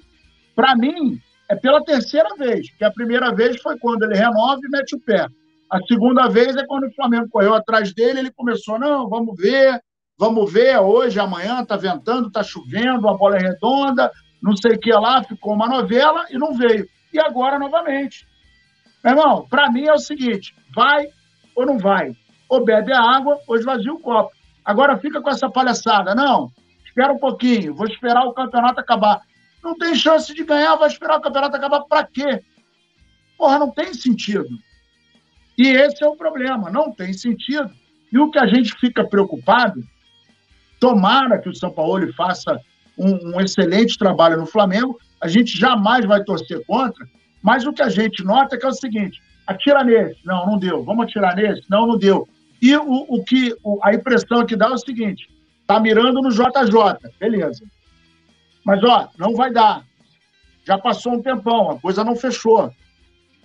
para mim, é pela terceira vez, porque a primeira vez foi quando ele renova e mete o pé. A segunda vez é quando o Flamengo correu atrás dele, ele começou, não, vamos ver, vamos ver, hoje, amanhã, tá ventando, tá chovendo, a bola é redonda, não sei o que lá, ficou uma novela e não veio. E agora, novamente. Meu irmão, para mim é o seguinte, vai ou não vai? Ou bebe a água ou esvazia o copo. Agora fica com essa palhaçada, não, espera um pouquinho, vou esperar o campeonato acabar. Não tem chance de ganhar, vai esperar o campeonato acabar para quê? Porra, não tem sentido. E esse é o problema, não tem sentido. E o que a gente fica preocupado, tomara que o São Paulo faça um, um excelente trabalho no Flamengo, a gente jamais vai torcer contra, mas o que a gente nota é que é o seguinte: atira nesse, não, não deu, vamos atirar nesse, não, não deu. E o, o que o, a impressão que dá é o seguinte: Tá mirando no JJ, beleza. Mas, ó, não vai dar. Já passou um tempão, a coisa não fechou.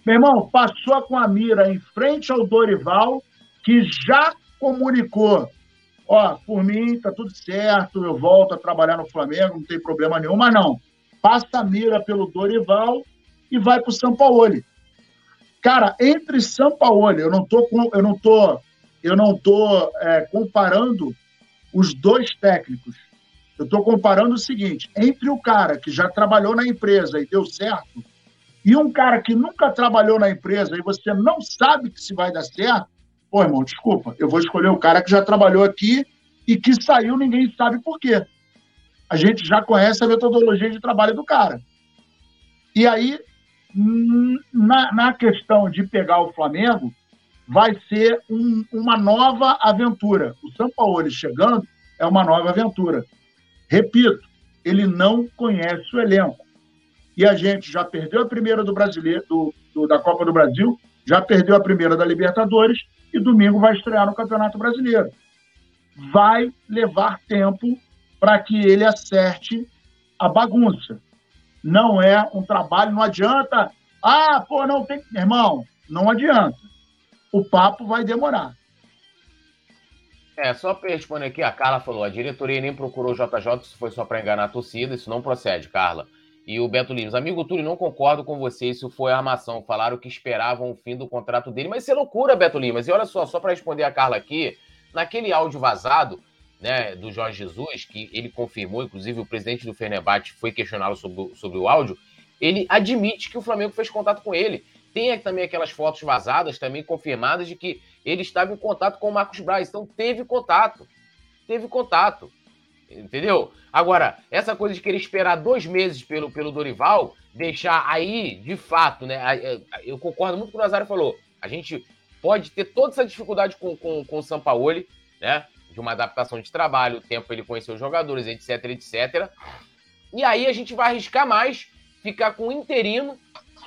Meu irmão, passou com a mira em frente ao Dorival, que já comunicou. Ó, por mim, tá tudo certo, eu volto a trabalhar no Flamengo, não tem problema nenhum, mas não. Passa a mira pelo Dorival e vai pro São Paulo. Cara, entre São Paulo, eu não tô com, eu não tô, eu não tô é, comparando os dois técnicos. Eu estou comparando o seguinte: entre o cara que já trabalhou na empresa e deu certo, e um cara que nunca trabalhou na empresa e você não sabe que se vai dar certo, pô, irmão, desculpa, eu vou escolher o cara que já trabalhou aqui e que saiu, ninguém sabe por quê. A gente já conhece a metodologia de trabalho do cara. E aí, na, na questão de pegar o Flamengo, vai ser um, uma nova aventura. O São Paulo chegando é uma nova aventura. Repito, ele não conhece o elenco. E a gente já perdeu a primeira do brasileiro, do, do, da Copa do Brasil, já perdeu a primeira da Libertadores e domingo vai estrear no Campeonato Brasileiro. Vai levar tempo para que ele acerte a bagunça. Não é um trabalho, não adianta. Ah, pô, não tem. Irmão, não adianta o papo vai demorar. É, só para responder aqui, a Carla falou: a diretoria nem procurou o JJ, isso foi só para enganar a torcida, isso não procede, Carla. E o Beto Lima, amigo Túlio, não concordo com você, isso foi armação. Falaram que esperavam o fim do contrato dele, mas isso é loucura, Beto Limas. E olha só, só para responder a Carla aqui, naquele áudio vazado, né, do Jorge Jesus, que ele confirmou, inclusive o presidente do Fenerbahçe foi questioná-lo sobre, sobre o áudio, ele admite que o Flamengo fez contato com ele. Tem também aquelas fotos vazadas, também confirmadas, de que ele estava em contato com o Marcos Braz. Então teve contato. Teve contato. Entendeu? Agora, essa coisa de querer esperar dois meses pelo, pelo Dorival, deixar aí, de fato, né? Eu concordo muito com o Nazário falou. A gente pode ter toda essa dificuldade com, com, com o Sampaoli, né? De uma adaptação de trabalho, o tempo ele conhecer os jogadores, etc, etc. E aí a gente vai arriscar mais, ficar com o interino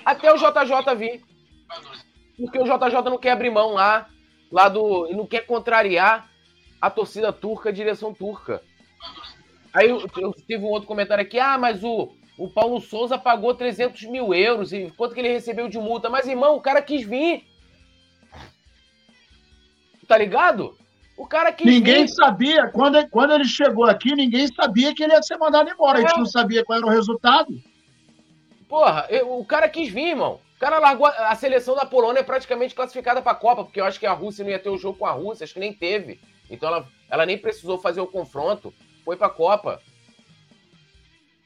até o JJ vir. Porque o JJ não quer abrir mão lá, lá do. não quer contrariar a torcida turca, a direção turca. Aí eu, eu tive um outro comentário aqui, ah, mas o, o Paulo Souza pagou 300 mil euros, e quanto que ele recebeu de multa? Mas, irmão, o cara quis vir. Tá ligado? O cara quis Ninguém vir. sabia, quando, quando ele chegou aqui, ninguém sabia que ele ia ser mandado embora. É. A gente é. não sabia qual era o resultado. Porra, eu, o cara quis vir, irmão. O cara largou a, a seleção da Polônia praticamente classificada pra Copa, porque eu acho que a Rússia não ia ter o jogo com a Rússia, acho que nem teve. Então ela, ela nem precisou fazer o confronto foi pra Copa.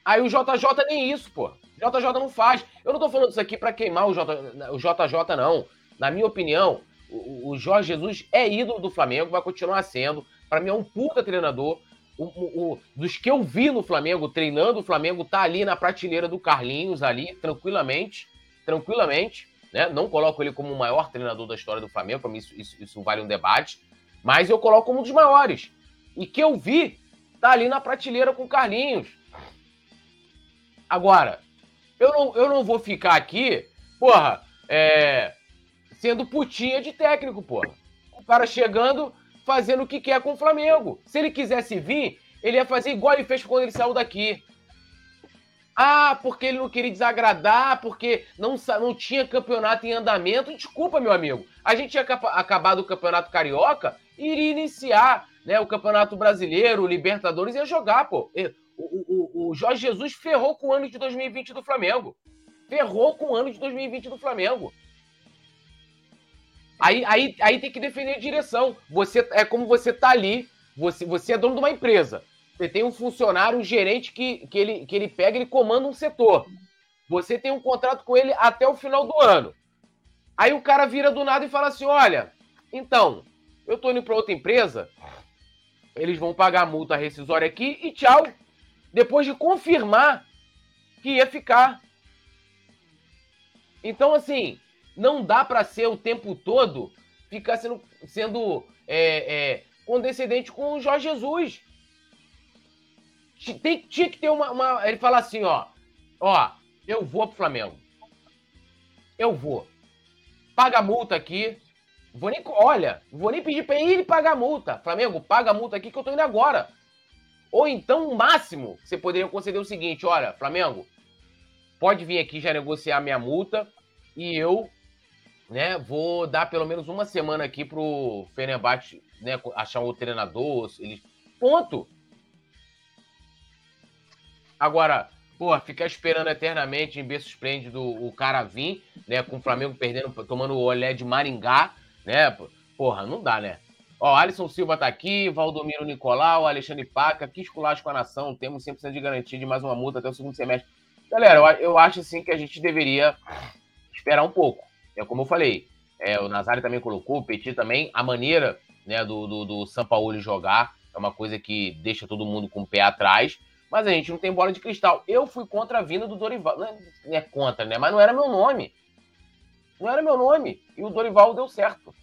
Aí o JJ nem isso, pô. JJ não faz. Eu não tô falando isso aqui para queimar o, J, o JJ, não. Na minha opinião, o, o Jorge Jesus é ídolo do Flamengo, vai continuar sendo. Para mim é um puta treinador. O, o, dos que eu vi no Flamengo, treinando o Flamengo, tá ali na prateleira do Carlinhos, ali, tranquilamente. Tranquilamente. Né? Não coloco ele como o maior treinador da história do Flamengo, para mim isso, isso, isso vale um debate. Mas eu coloco como um dos maiores. E que eu vi tá ali na prateleira com o Carlinhos. Agora, eu não, eu não vou ficar aqui, porra, é, sendo putinha de técnico, porra. O cara chegando, fazendo o que quer com o Flamengo. Se ele quisesse vir, ele ia fazer igual ele fez quando ele saiu daqui. Ah, porque ele não queria desagradar, porque não, não tinha campeonato em andamento. Desculpa, meu amigo. A gente tinha acabado o campeonato carioca e iria iniciar né, o Campeonato Brasileiro, o Libertadores, ia jogar, pô. O, o, o Jorge Jesus ferrou com o ano de 2020 do Flamengo. Ferrou com o ano de 2020 do Flamengo. Aí, aí, aí tem que defender a direção. Você é como você tá ali, você, você é dono de uma empresa. Você tem um funcionário, um gerente que, que, ele, que ele pega, ele comanda um setor. Você tem um contrato com ele até o final do ano. Aí o cara vira do nada e fala assim: olha, então, eu tô indo para outra empresa, eles vão pagar a multa rescisória aqui e tchau. Depois de confirmar que ia ficar. Então, assim, não dá para ser o tempo todo ficar sendo, sendo é, é, condescendente com o Jorge Jesus. Tem, tinha que ter uma, uma. Ele fala assim, ó. Ó, eu vou pro Flamengo. Eu vou. Paga a multa aqui. Vou nem, olha, vou nem pedir para ele pagar a multa. Flamengo, paga a multa aqui que eu tô indo agora. Ou então, o máximo, você poderia conceder o seguinte: olha, Flamengo, pode vir aqui já negociar minha multa e eu, né, vou dar pelo menos uma semana aqui pro Fenerbahçe, né, achar um treinador. Ponto. Agora, pô, ficar esperando eternamente em berço esplêndido o cara vir, né, com o Flamengo perdendo, tomando o olé de Maringá, né? Porra, não dá, né? Ó, Alisson Silva tá aqui, Valdomiro Nicolau, Alexandre Paca, que esculacho com a nação, temos 100% de garantia de mais uma multa até o segundo semestre. Galera, eu, eu acho assim que a gente deveria esperar um pouco. É como eu falei, é, o Nazário também colocou, o Petit também, a maneira né, do, do, do Sampaoli jogar é uma coisa que deixa todo mundo com o pé atrás, mas a gente não tem bola de cristal. Eu fui contra a vinda do Dorival, não é, não é contra, né? Mas não era meu nome. Não era meu nome. E o Dorival deu certo.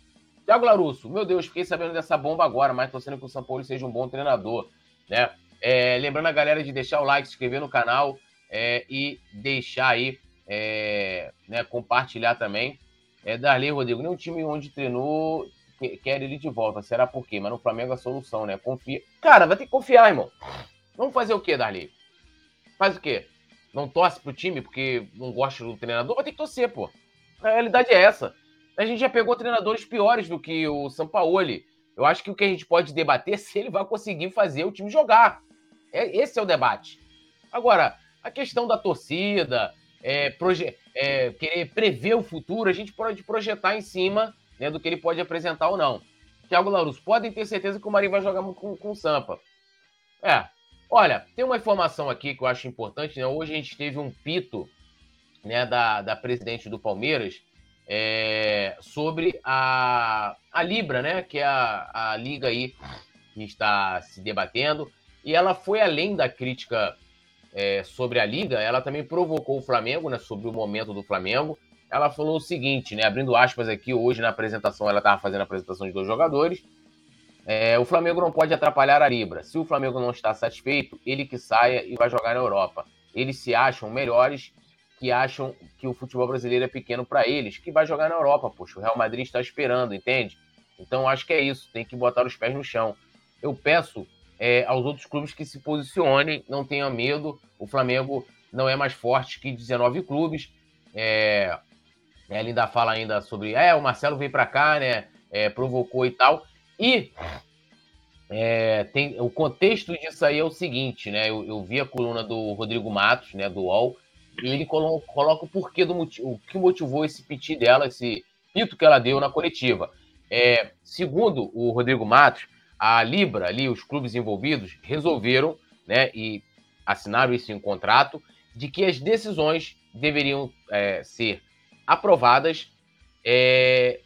Thiago Larusso, meu Deus, fiquei sabendo dessa bomba agora, mas torcendo que o São Paulo seja um bom treinador. Né? É, lembrando a galera de deixar o like, se inscrever no canal é, e deixar aí, é, né, compartilhar também. É, Darley Rodrigo, nenhum time onde treinou quer ele de volta. Será por quê? Mas no Flamengo é a solução, né? Confia. Cara, vai ter que confiar, irmão. Vamos fazer o quê, Darley? Faz o quê? Não torce pro time porque não gosta do treinador? Vai ter que torcer, pô. A realidade é essa. A gente já pegou treinadores piores do que o Sampaoli. Eu acho que o que a gente pode debater é se ele vai conseguir fazer o time jogar. É, esse é o debate. Agora, a questão da torcida, é, é, querer prever o futuro, a gente pode projetar em cima né, do que ele pode apresentar ou não. Thiago Larus, podem ter certeza que o Marinho vai jogar com, com o Sampa. É. Olha, tem uma informação aqui que eu acho importante. Né? Hoje a gente teve um pito né, da, da presidente do Palmeiras é, sobre a, a Libra, né, que é a, a liga aí que está se debatendo. E ela foi além da crítica é, sobre a liga, ela também provocou o Flamengo, né, sobre o momento do Flamengo. Ela falou o seguinte, né, abrindo aspas aqui, hoje na apresentação, ela estava fazendo a apresentação de dois jogadores. É, o Flamengo não pode atrapalhar a Libra. Se o Flamengo não está satisfeito, ele que saia e vai jogar na Europa. Eles se acham melhores que acham que o futebol brasileiro é pequeno para eles, que vai jogar na Europa, poxa. O Real Madrid está esperando, entende? Então acho que é isso, tem que botar os pés no chão. Eu peço é, aos outros clubes que se posicionem, não tenham medo. O Flamengo não é mais forte que 19 clubes. É, ela ainda fala ainda sobre, é, o Marcelo veio para cá, né? É, provocou e tal. E é, tem, o contexto disso aí é o seguinte, né? Eu, eu vi a coluna do Rodrigo Matos, né, do UOL, e ele colo, coloca o porquê do motivo, o que motivou esse piti dela, esse pito que ela deu na coletiva. É, segundo o Rodrigo Matos, a Libra, ali, os clubes envolvidos, resolveram, né, e assinaram isso em contrato, de que as decisões deveriam é, ser aprovadas é,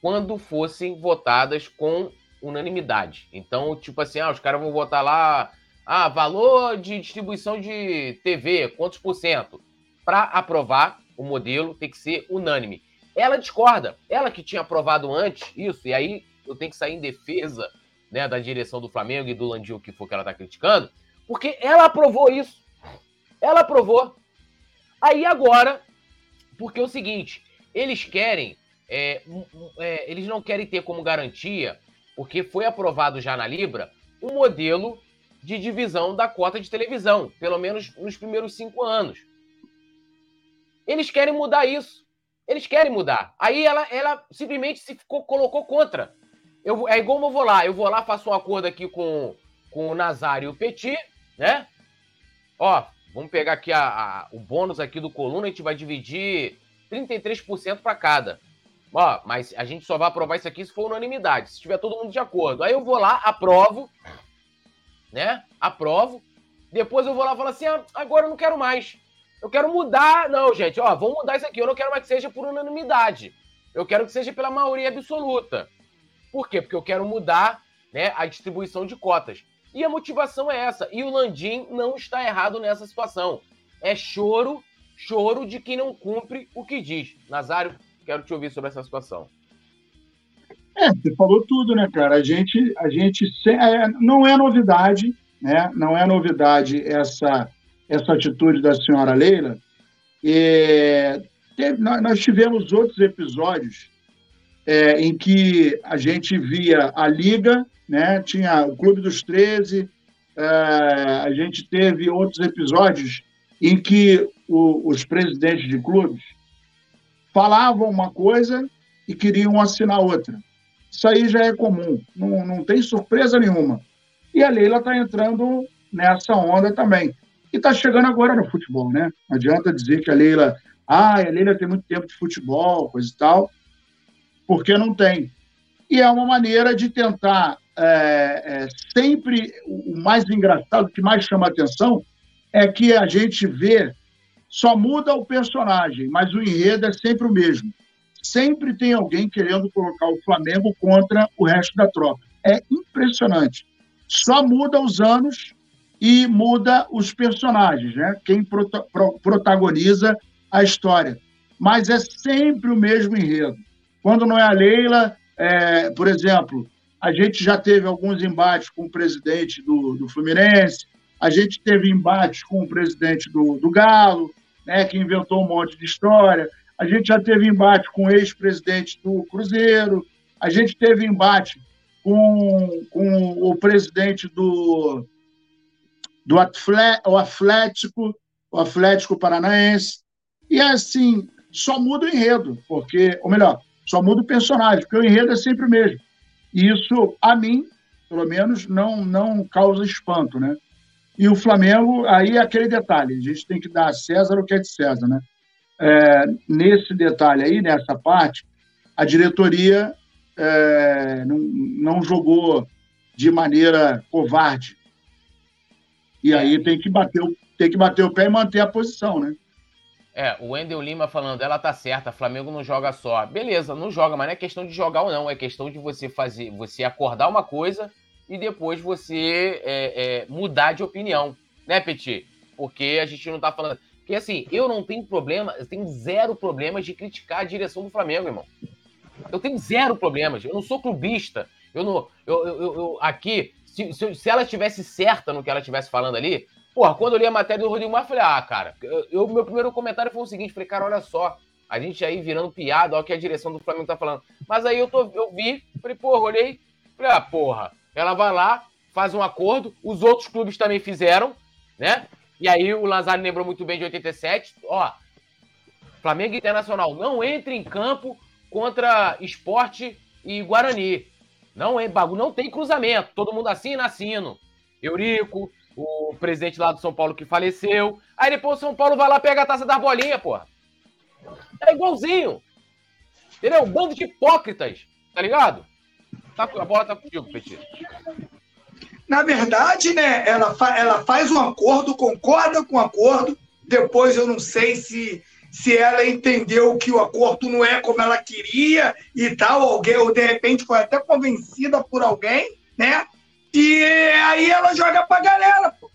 quando fossem votadas com unanimidade. Então, tipo assim, ah, os caras vão votar lá, ah, valor de distribuição de TV, quantos por cento? Para aprovar o modelo tem que ser unânime. Ela discorda. Ela que tinha aprovado antes isso, e aí eu tenho que sair em defesa né, da direção do Flamengo e do Landil, que for que ela está criticando, porque ela aprovou isso. Ela aprovou. Aí agora, porque é o seguinte, eles querem, é, é, eles não querem ter como garantia, porque foi aprovado já na Libra, um modelo de divisão da cota de televisão, pelo menos nos primeiros cinco anos. Eles querem mudar isso. Eles querem mudar. Aí ela, ela simplesmente se ficou, colocou contra. Eu, é igual eu vou lá, eu vou lá, faço um acordo aqui com, com o Nazário e o Petit, né? Ó, vamos pegar aqui a, a, o bônus aqui do Coluna, a gente vai dividir 33% para cada. Ó, mas a gente só vai aprovar isso aqui se for unanimidade, se tiver todo mundo de acordo. Aí eu vou lá, aprovo, né? Aprovo. Depois eu vou lá e falo assim: ah, agora eu não quero mais. Eu quero mudar. Não, gente, ó, vamos mudar isso aqui. Eu não quero mais que seja por unanimidade. Eu quero que seja pela maioria absoluta. Por quê? Porque eu quero mudar né, a distribuição de cotas. E a motivação é essa. E o Landim não está errado nessa situação. É choro, choro de quem não cumpre o que diz. Nazário, quero te ouvir sobre essa situação. É, você falou tudo, né, cara? A gente, a gente é, não é novidade, né? Não é novidade essa essa atitude da senhora Leila. E, nós tivemos outros episódios é, em que a gente via a Liga, né? tinha o Clube dos 13, é, a gente teve outros episódios em que o, os presidentes de clubes falavam uma coisa e queriam assinar outra. Isso aí já é comum, não, não tem surpresa nenhuma. E a Leila está entrando nessa onda também. E está chegando agora no futebol, né? Não adianta dizer que a Leila, ah, a Leila tem muito tempo de futebol, coisa e tal porque não tem. E é uma maneira de tentar é, é, sempre o mais engraçado, o que mais chama atenção é que a gente vê só muda o personagem, mas o enredo é sempre o mesmo. Sempre tem alguém querendo colocar o Flamengo contra o resto da tropa. É impressionante. Só muda os anos e muda os personagens, né? Quem prota protagoniza a história. Mas é sempre o mesmo enredo. Quando não é a Leila, é, por exemplo, a gente já teve alguns embates com o presidente do, do Fluminense, a gente teve embates com o presidente do, do Galo, né, que inventou um monte de história, a gente já teve embate com o ex-presidente do Cruzeiro, a gente teve embate com, com o presidente do, do Atlético, o Atlético Paranaense, e assim, só muda o enredo, porque, ou melhor, só muda o personagem, porque o enredo é sempre o mesmo. E isso, a mim, pelo menos, não, não causa espanto, né? E o Flamengo, aí é aquele detalhe, a gente tem que dar a César o que é de César, né? É, nesse detalhe aí, nessa parte, a diretoria é, não, não jogou de maneira covarde. E aí tem que bater, tem que bater o pé e manter a posição, né? É, o Wendel Lima falando, ela tá certa, Flamengo não joga só. Beleza, não joga, mas não é questão de jogar ou não, é questão de você fazer, você acordar uma coisa e depois você é, é, mudar de opinião, né, Petit? Porque a gente não tá falando. Porque assim, eu não tenho problema, eu tenho zero problemas de criticar a direção do Flamengo, irmão. Eu tenho zero problemas. Eu não sou clubista. Eu não. Eu, eu, eu aqui, se, se, se, ela estivesse certa no que ela estivesse falando ali, porra, quando eu li a matéria do Rodrigo eu falei, ah, cara, eu, meu primeiro comentário foi o seguinte: falei, cara, olha só, a gente aí virando piada, olha o que a direção do Flamengo tá falando. Mas aí eu, tô, eu vi, falei, porra, olhei, falei, ah, porra, ela vai lá, faz um acordo, os outros clubes também fizeram, né? E aí o Lazaro lembrou muito bem de 87, ó, Flamengo Internacional não entra em campo contra esporte e Guarani. Não é bagulho, não tem cruzamento. Todo mundo assina, assino. Eurico, o presidente lá do São Paulo que faleceu. Aí depois o São Paulo vai lá pega a taça da bolinha, porra. É igualzinho. Entendeu? Um bando de hipócritas. Tá ligado? Tá, a bola tá contigo, Petit. Na verdade, né, ela, fa ela faz um acordo, concorda com o acordo. Depois eu não sei se se ela entendeu que o acordo não é como ela queria e tal, alguém, ou de repente foi até convencida por alguém, né? E aí ela joga para a galera, pô.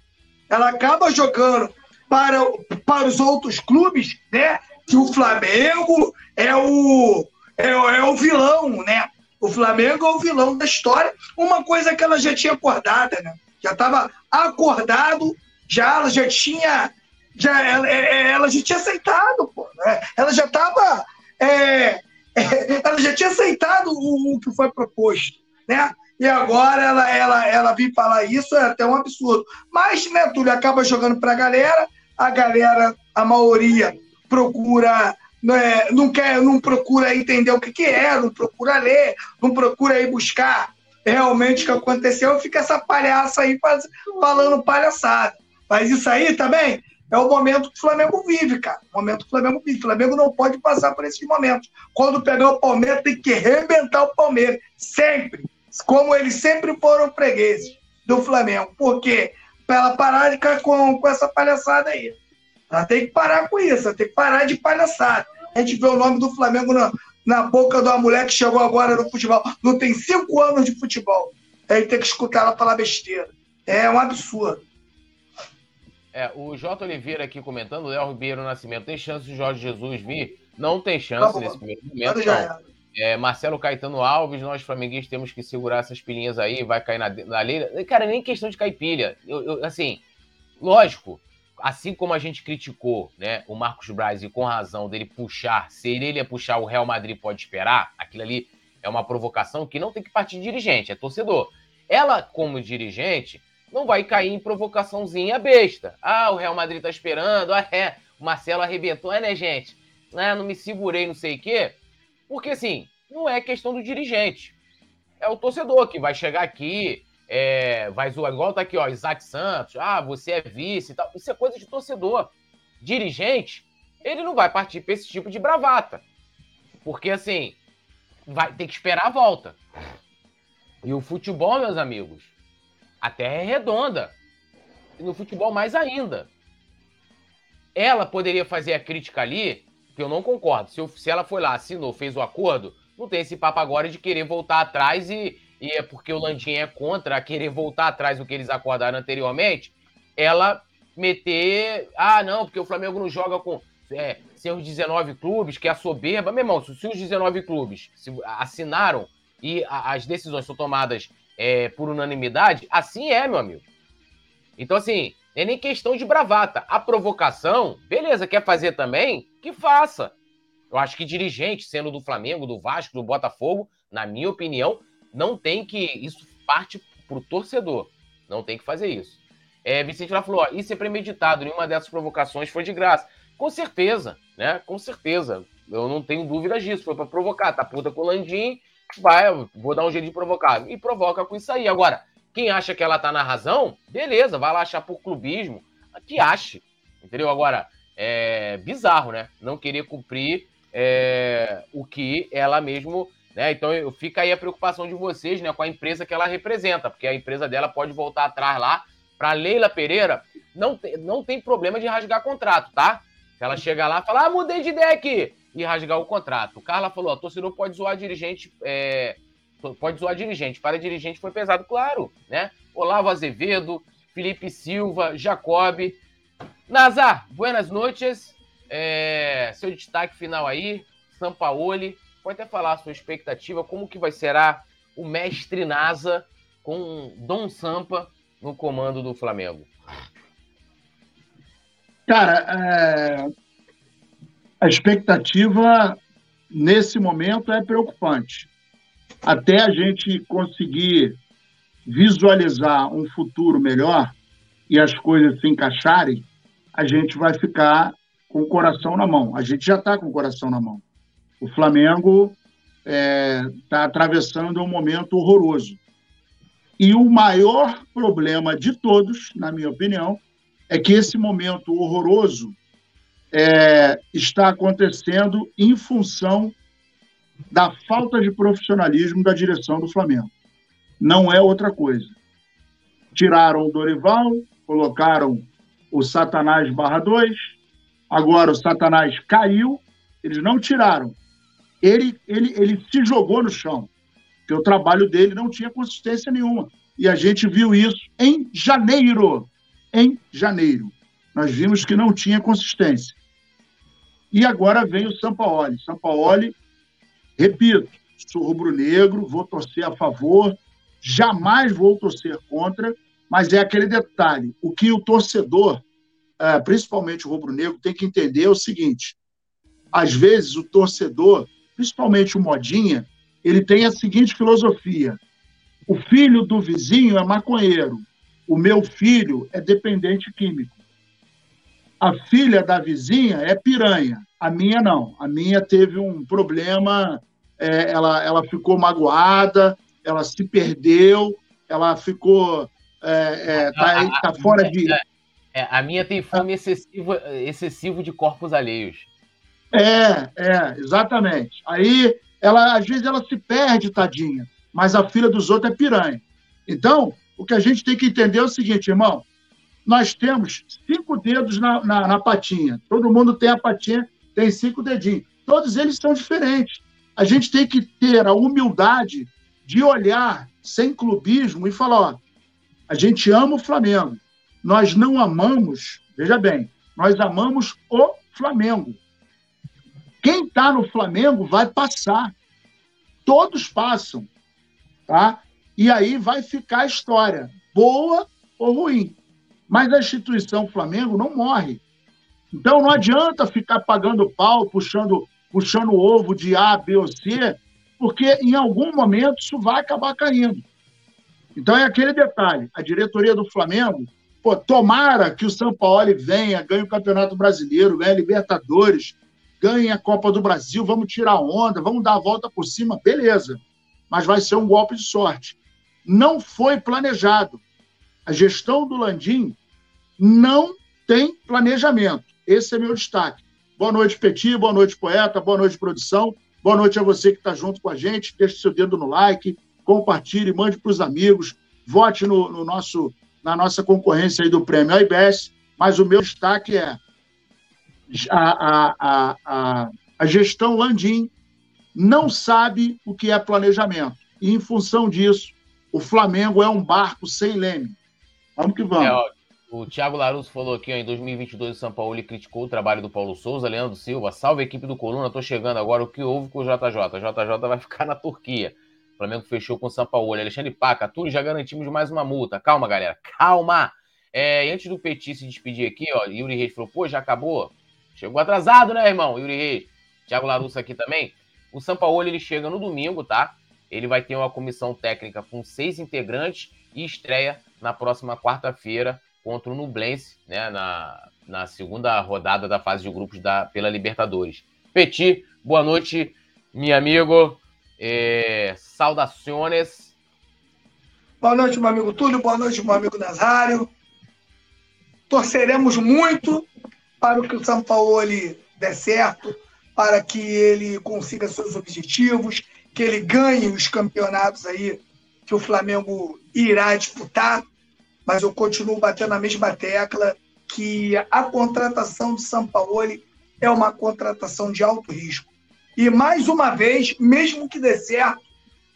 Ela acaba jogando para, para os outros clubes, né? Que o Flamengo é o, é, é o vilão, né? O Flamengo é o vilão da história. Uma coisa que ela já tinha acordada, né? Já estava acordado, já ela já tinha já, ela, é, é, ela já tinha aceitado, pô, né? Ela já estava. É, [LAUGHS] ela já tinha aceitado o, o, que foi proposto, né? E agora ela, ela, ela vir falar isso é até um absurdo. Mas, né, Túlio, acaba jogando para a galera, a galera, a maioria, procura. Né, não quer, não procura entender o que, que é, não procura ler, não procura ir buscar realmente o que aconteceu, fica essa palhaça aí faz, falando palhaçada. Mas isso aí também é o momento que o Flamengo vive, cara. O momento que o Flamengo vive. O Flamengo não pode passar por esses momentos. Quando pegar o Palmeiras, tem que arrebentar o Palmeiras. Sempre. Como eles sempre foram fregueses do Flamengo. Por quê? Pra ela parar de ficar com, com essa palhaçada aí. Ela tem que parar com isso, ela tem que parar de palhaçada. A gente vê o nome do Flamengo na, na boca de uma mulher que chegou agora no futebol. Não tem cinco anos de futebol. Aí tem que escutar ela falar besteira. É um absurdo. É, o J. Oliveira aqui comentando, Léo Ribeiro Nascimento, tem chance de Jorge Jesus vir? Não tem chance tá nesse primeiro momento, não. É, Marcelo Caetano Alves, nós flamenguistas temos que segurar essas pilhinhas aí, vai cair na, na leira. Cara, nem questão de cair pilha. Eu, eu, assim, lógico, assim como a gente criticou né, o Marcos Braz e com razão dele puxar, se ele ia puxar o Real Madrid pode esperar, aquilo ali é uma provocação que não tem que partir de dirigente, é torcedor. Ela, como dirigente, não vai cair em provocaçãozinha besta. Ah, o Real Madrid tá esperando, ah, [LAUGHS] é, o Marcelo arrebentou, é, né, gente? Ah, não me segurei, não sei o quê. Porque, assim, não é questão do dirigente. É o torcedor que vai chegar aqui, é, vai zoar, igual tá aqui, ó, Isaac Santos, ah, você é vice e tal. Isso é coisa de torcedor. Dirigente, ele não vai partir para esse tipo de bravata. Porque, assim, vai ter que esperar a volta. E o futebol, meus amigos, a Terra é redonda. E no futebol, mais ainda. Ela poderia fazer a crítica ali, que eu não concordo. Se, eu, se ela foi lá, assinou, fez o acordo, não tem esse papo agora de querer voltar atrás e, e é porque o Landim é contra querer voltar atrás do que eles acordaram anteriormente. Ela meter. Ah, não, porque o Flamengo não joga com é, seus 19 clubes, que é a soberba. Meu irmão, se os 19 clubes assinaram e a, as decisões são tomadas é, por unanimidade, assim é, meu amigo. Então, assim, é nem questão de bravata. A provocação, beleza, quer fazer também? Que faça. Eu acho que dirigente, sendo do Flamengo, do Vasco, do Botafogo, na minha opinião, não tem que. Isso parte pro torcedor. Não tem que fazer isso. É, Vicente lá falou: ó, isso é premeditado, nenhuma dessas provocações foi de graça. Com certeza, né? Com certeza. Eu não tenho dúvidas disso. Foi para provocar. Tá puta com o Landim vai, vou dar um jeito de provocar. E provoca com isso aí. Agora, quem acha que ela tá na razão, beleza, vai lá achar por clubismo, que ache. Entendeu? Agora, é bizarro, né? Não querer cumprir é, o que ela mesmo. Né? Então fica aí a preocupação de vocês né, com a empresa que ela representa, porque a empresa dela pode voltar atrás lá. Para Leila Pereira, não tem, não tem problema de rasgar contrato, tá? Se ela chega lá e fala, ah, mudei de ideia aqui e rasgar o contrato. O Carla falou: a torcedor pode zoar dirigente, é, pode zoar dirigente. Para dirigente foi pesado, claro, né? Olavo Azevedo, Felipe Silva, Jacob. Nazar, buenas noites. É, seu destaque final aí, Sampaoli. Pode até falar a sua expectativa, como que vai será o mestre Nasa com Dom Sampa no comando do Flamengo? Cara, é... a expectativa nesse momento é preocupante. Até a gente conseguir visualizar um futuro melhor e as coisas se encaixarem, a gente vai ficar com o coração na mão. A gente já está com o coração na mão. O Flamengo está é, tá atravessando um momento horroroso. E o maior problema de todos, na minha opinião, é que esse momento horroroso é, está acontecendo em função da falta de profissionalismo da direção do Flamengo. Não é outra coisa. Tiraram o Dorival, colocaram o Satanás barra 2, agora o Satanás caiu, eles não tiraram. Ele, ele, ele se jogou no chão, porque o trabalho dele não tinha consistência nenhuma. E a gente viu isso em janeiro. Em janeiro. Nós vimos que não tinha consistência. E agora vem o Sampaoli. Sampaoli, repito, sou rubro-negro, vou torcer a favor, jamais vou torcer contra, mas é aquele detalhe. O que o torcedor, é, principalmente o rubro-negro, tem que entender é o seguinte: às vezes o torcedor, principalmente o modinha, ele tem a seguinte filosofia: o filho do vizinho é maconheiro, o meu filho é dependente químico. A filha da vizinha é piranha, a minha não. A minha teve um problema, é, ela, ela ficou magoada, ela se perdeu, ela ficou. É, é, tá, tá fora de. É, a minha tem fome excessivo, excessivo de corpos alheios. É, é, exatamente. Aí, ela, às vezes, ela se perde, tadinha, mas a filha dos outros é piranha. Então, o que a gente tem que entender é o seguinte, irmão: nós temos cinco dedos na, na, na patinha. Todo mundo tem a patinha, tem cinco dedinhos. Todos eles são diferentes. A gente tem que ter a humildade de olhar sem clubismo e falar: ó, a gente ama o Flamengo. Nós não amamos, veja bem, nós amamos o Flamengo. Quem está no Flamengo vai passar. Todos passam. Tá? E aí vai ficar a história, boa ou ruim. Mas a instituição Flamengo não morre. Então não adianta ficar pagando pau, puxando, puxando o ovo de A, B ou C, porque em algum momento isso vai acabar caindo. Então é aquele detalhe: a diretoria do Flamengo, pô, tomara que o São Paulo venha, ganhe o Campeonato Brasileiro, ganhe a Libertadores, ganhe a Copa do Brasil, vamos tirar onda, vamos dar a volta por cima, beleza. Mas vai ser um golpe de sorte não foi planejado. A gestão do Landim não tem planejamento. Esse é meu destaque. Boa noite, Petit, boa noite, poeta, boa noite, produção. Boa noite a você que está junto com a gente. Deixe seu dedo no like, compartilhe, mande para os amigos, vote no, no, nosso, na nossa concorrência aí do prêmio IBS. Mas o meu destaque é a, a, a, a, a gestão Landim não sabe o que é planejamento. E, em função disso, o Flamengo é um barco sem leme. Vamos que vamos. É, o Thiago Larusso falou aqui ó, em 2022 o São Paulo criticou o trabalho do Paulo Souza, Leandro Silva, salve equipe do Coluna, tô chegando agora, o que houve com o JJ? O JJ vai ficar na Turquia. O Flamengo fechou com o São Paulo. Alexandre Paca, tudo já garantimos mais uma multa. Calma, galera, calma. É, antes do Petit se despedir aqui, ó, Yuri Reis falou, pô, já acabou? Chegou atrasado, né, irmão? Yuri Reis. Thiago Larusso aqui também. O São Paulo ele chega no domingo, tá? Ele vai ter uma comissão técnica com seis integrantes e estreia na próxima quarta-feira contra o Nublense, né, na, na segunda rodada da fase de grupos da, pela Libertadores. Petit, boa noite, meu amigo. É, saudações. Boa noite, meu amigo Túlio. Boa noite, meu amigo Nazário. Torceremos muito para que o São Paulo dê certo, para que ele consiga seus objetivos, que ele ganhe os campeonatos aí que o Flamengo irá disputar, mas eu continuo batendo a mesma tecla que a contratação do Sampaoli é uma contratação de alto risco. E mais uma vez, mesmo que dê certo,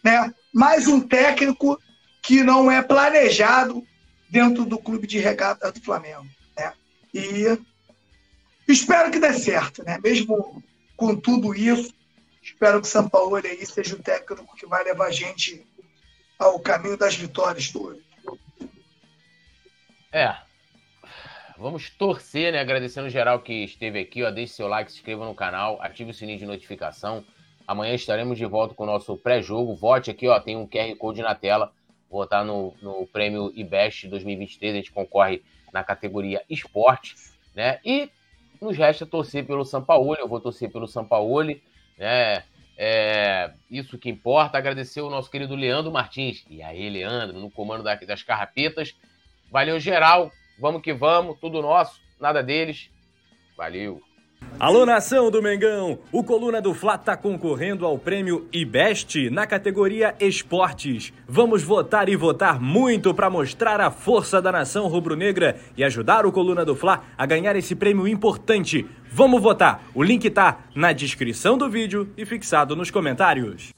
né, mais um técnico que não é planejado dentro do clube de regata do Flamengo. Né? E espero que dê certo, né? Mesmo com tudo isso, espero que o São Paulo aí seja o técnico que vai levar a gente ao caminho das vitórias todas. É. Vamos torcer, né? Agradecendo geral que esteve aqui, ó. Deixe seu like, se inscreva no canal, ative o sininho de notificação. Amanhã estaremos de volta com o nosso pré-jogo. Vote aqui, ó. Tem um QR Code na tela. Votar no, no prêmio IBEST 2023. A gente concorre na categoria esporte, né? E nos resta torcer pelo São Paulo. Eu vou torcer pelo São Paulo, né? É, isso que importa. Agradecer o nosso querido Leandro Martins. E aí, Leandro, no comando das carrapetas. Valeu, geral. Vamos que vamos. Tudo nosso, nada deles. Valeu. Alô, nação do Mengão! O Coluna do Fla está concorrendo ao prêmio IBEST na categoria Esportes. Vamos votar e votar muito para mostrar a força da nação rubro-negra e ajudar o Coluna do Fla a ganhar esse prêmio importante. Vamos votar! O link tá na descrição do vídeo e fixado nos comentários.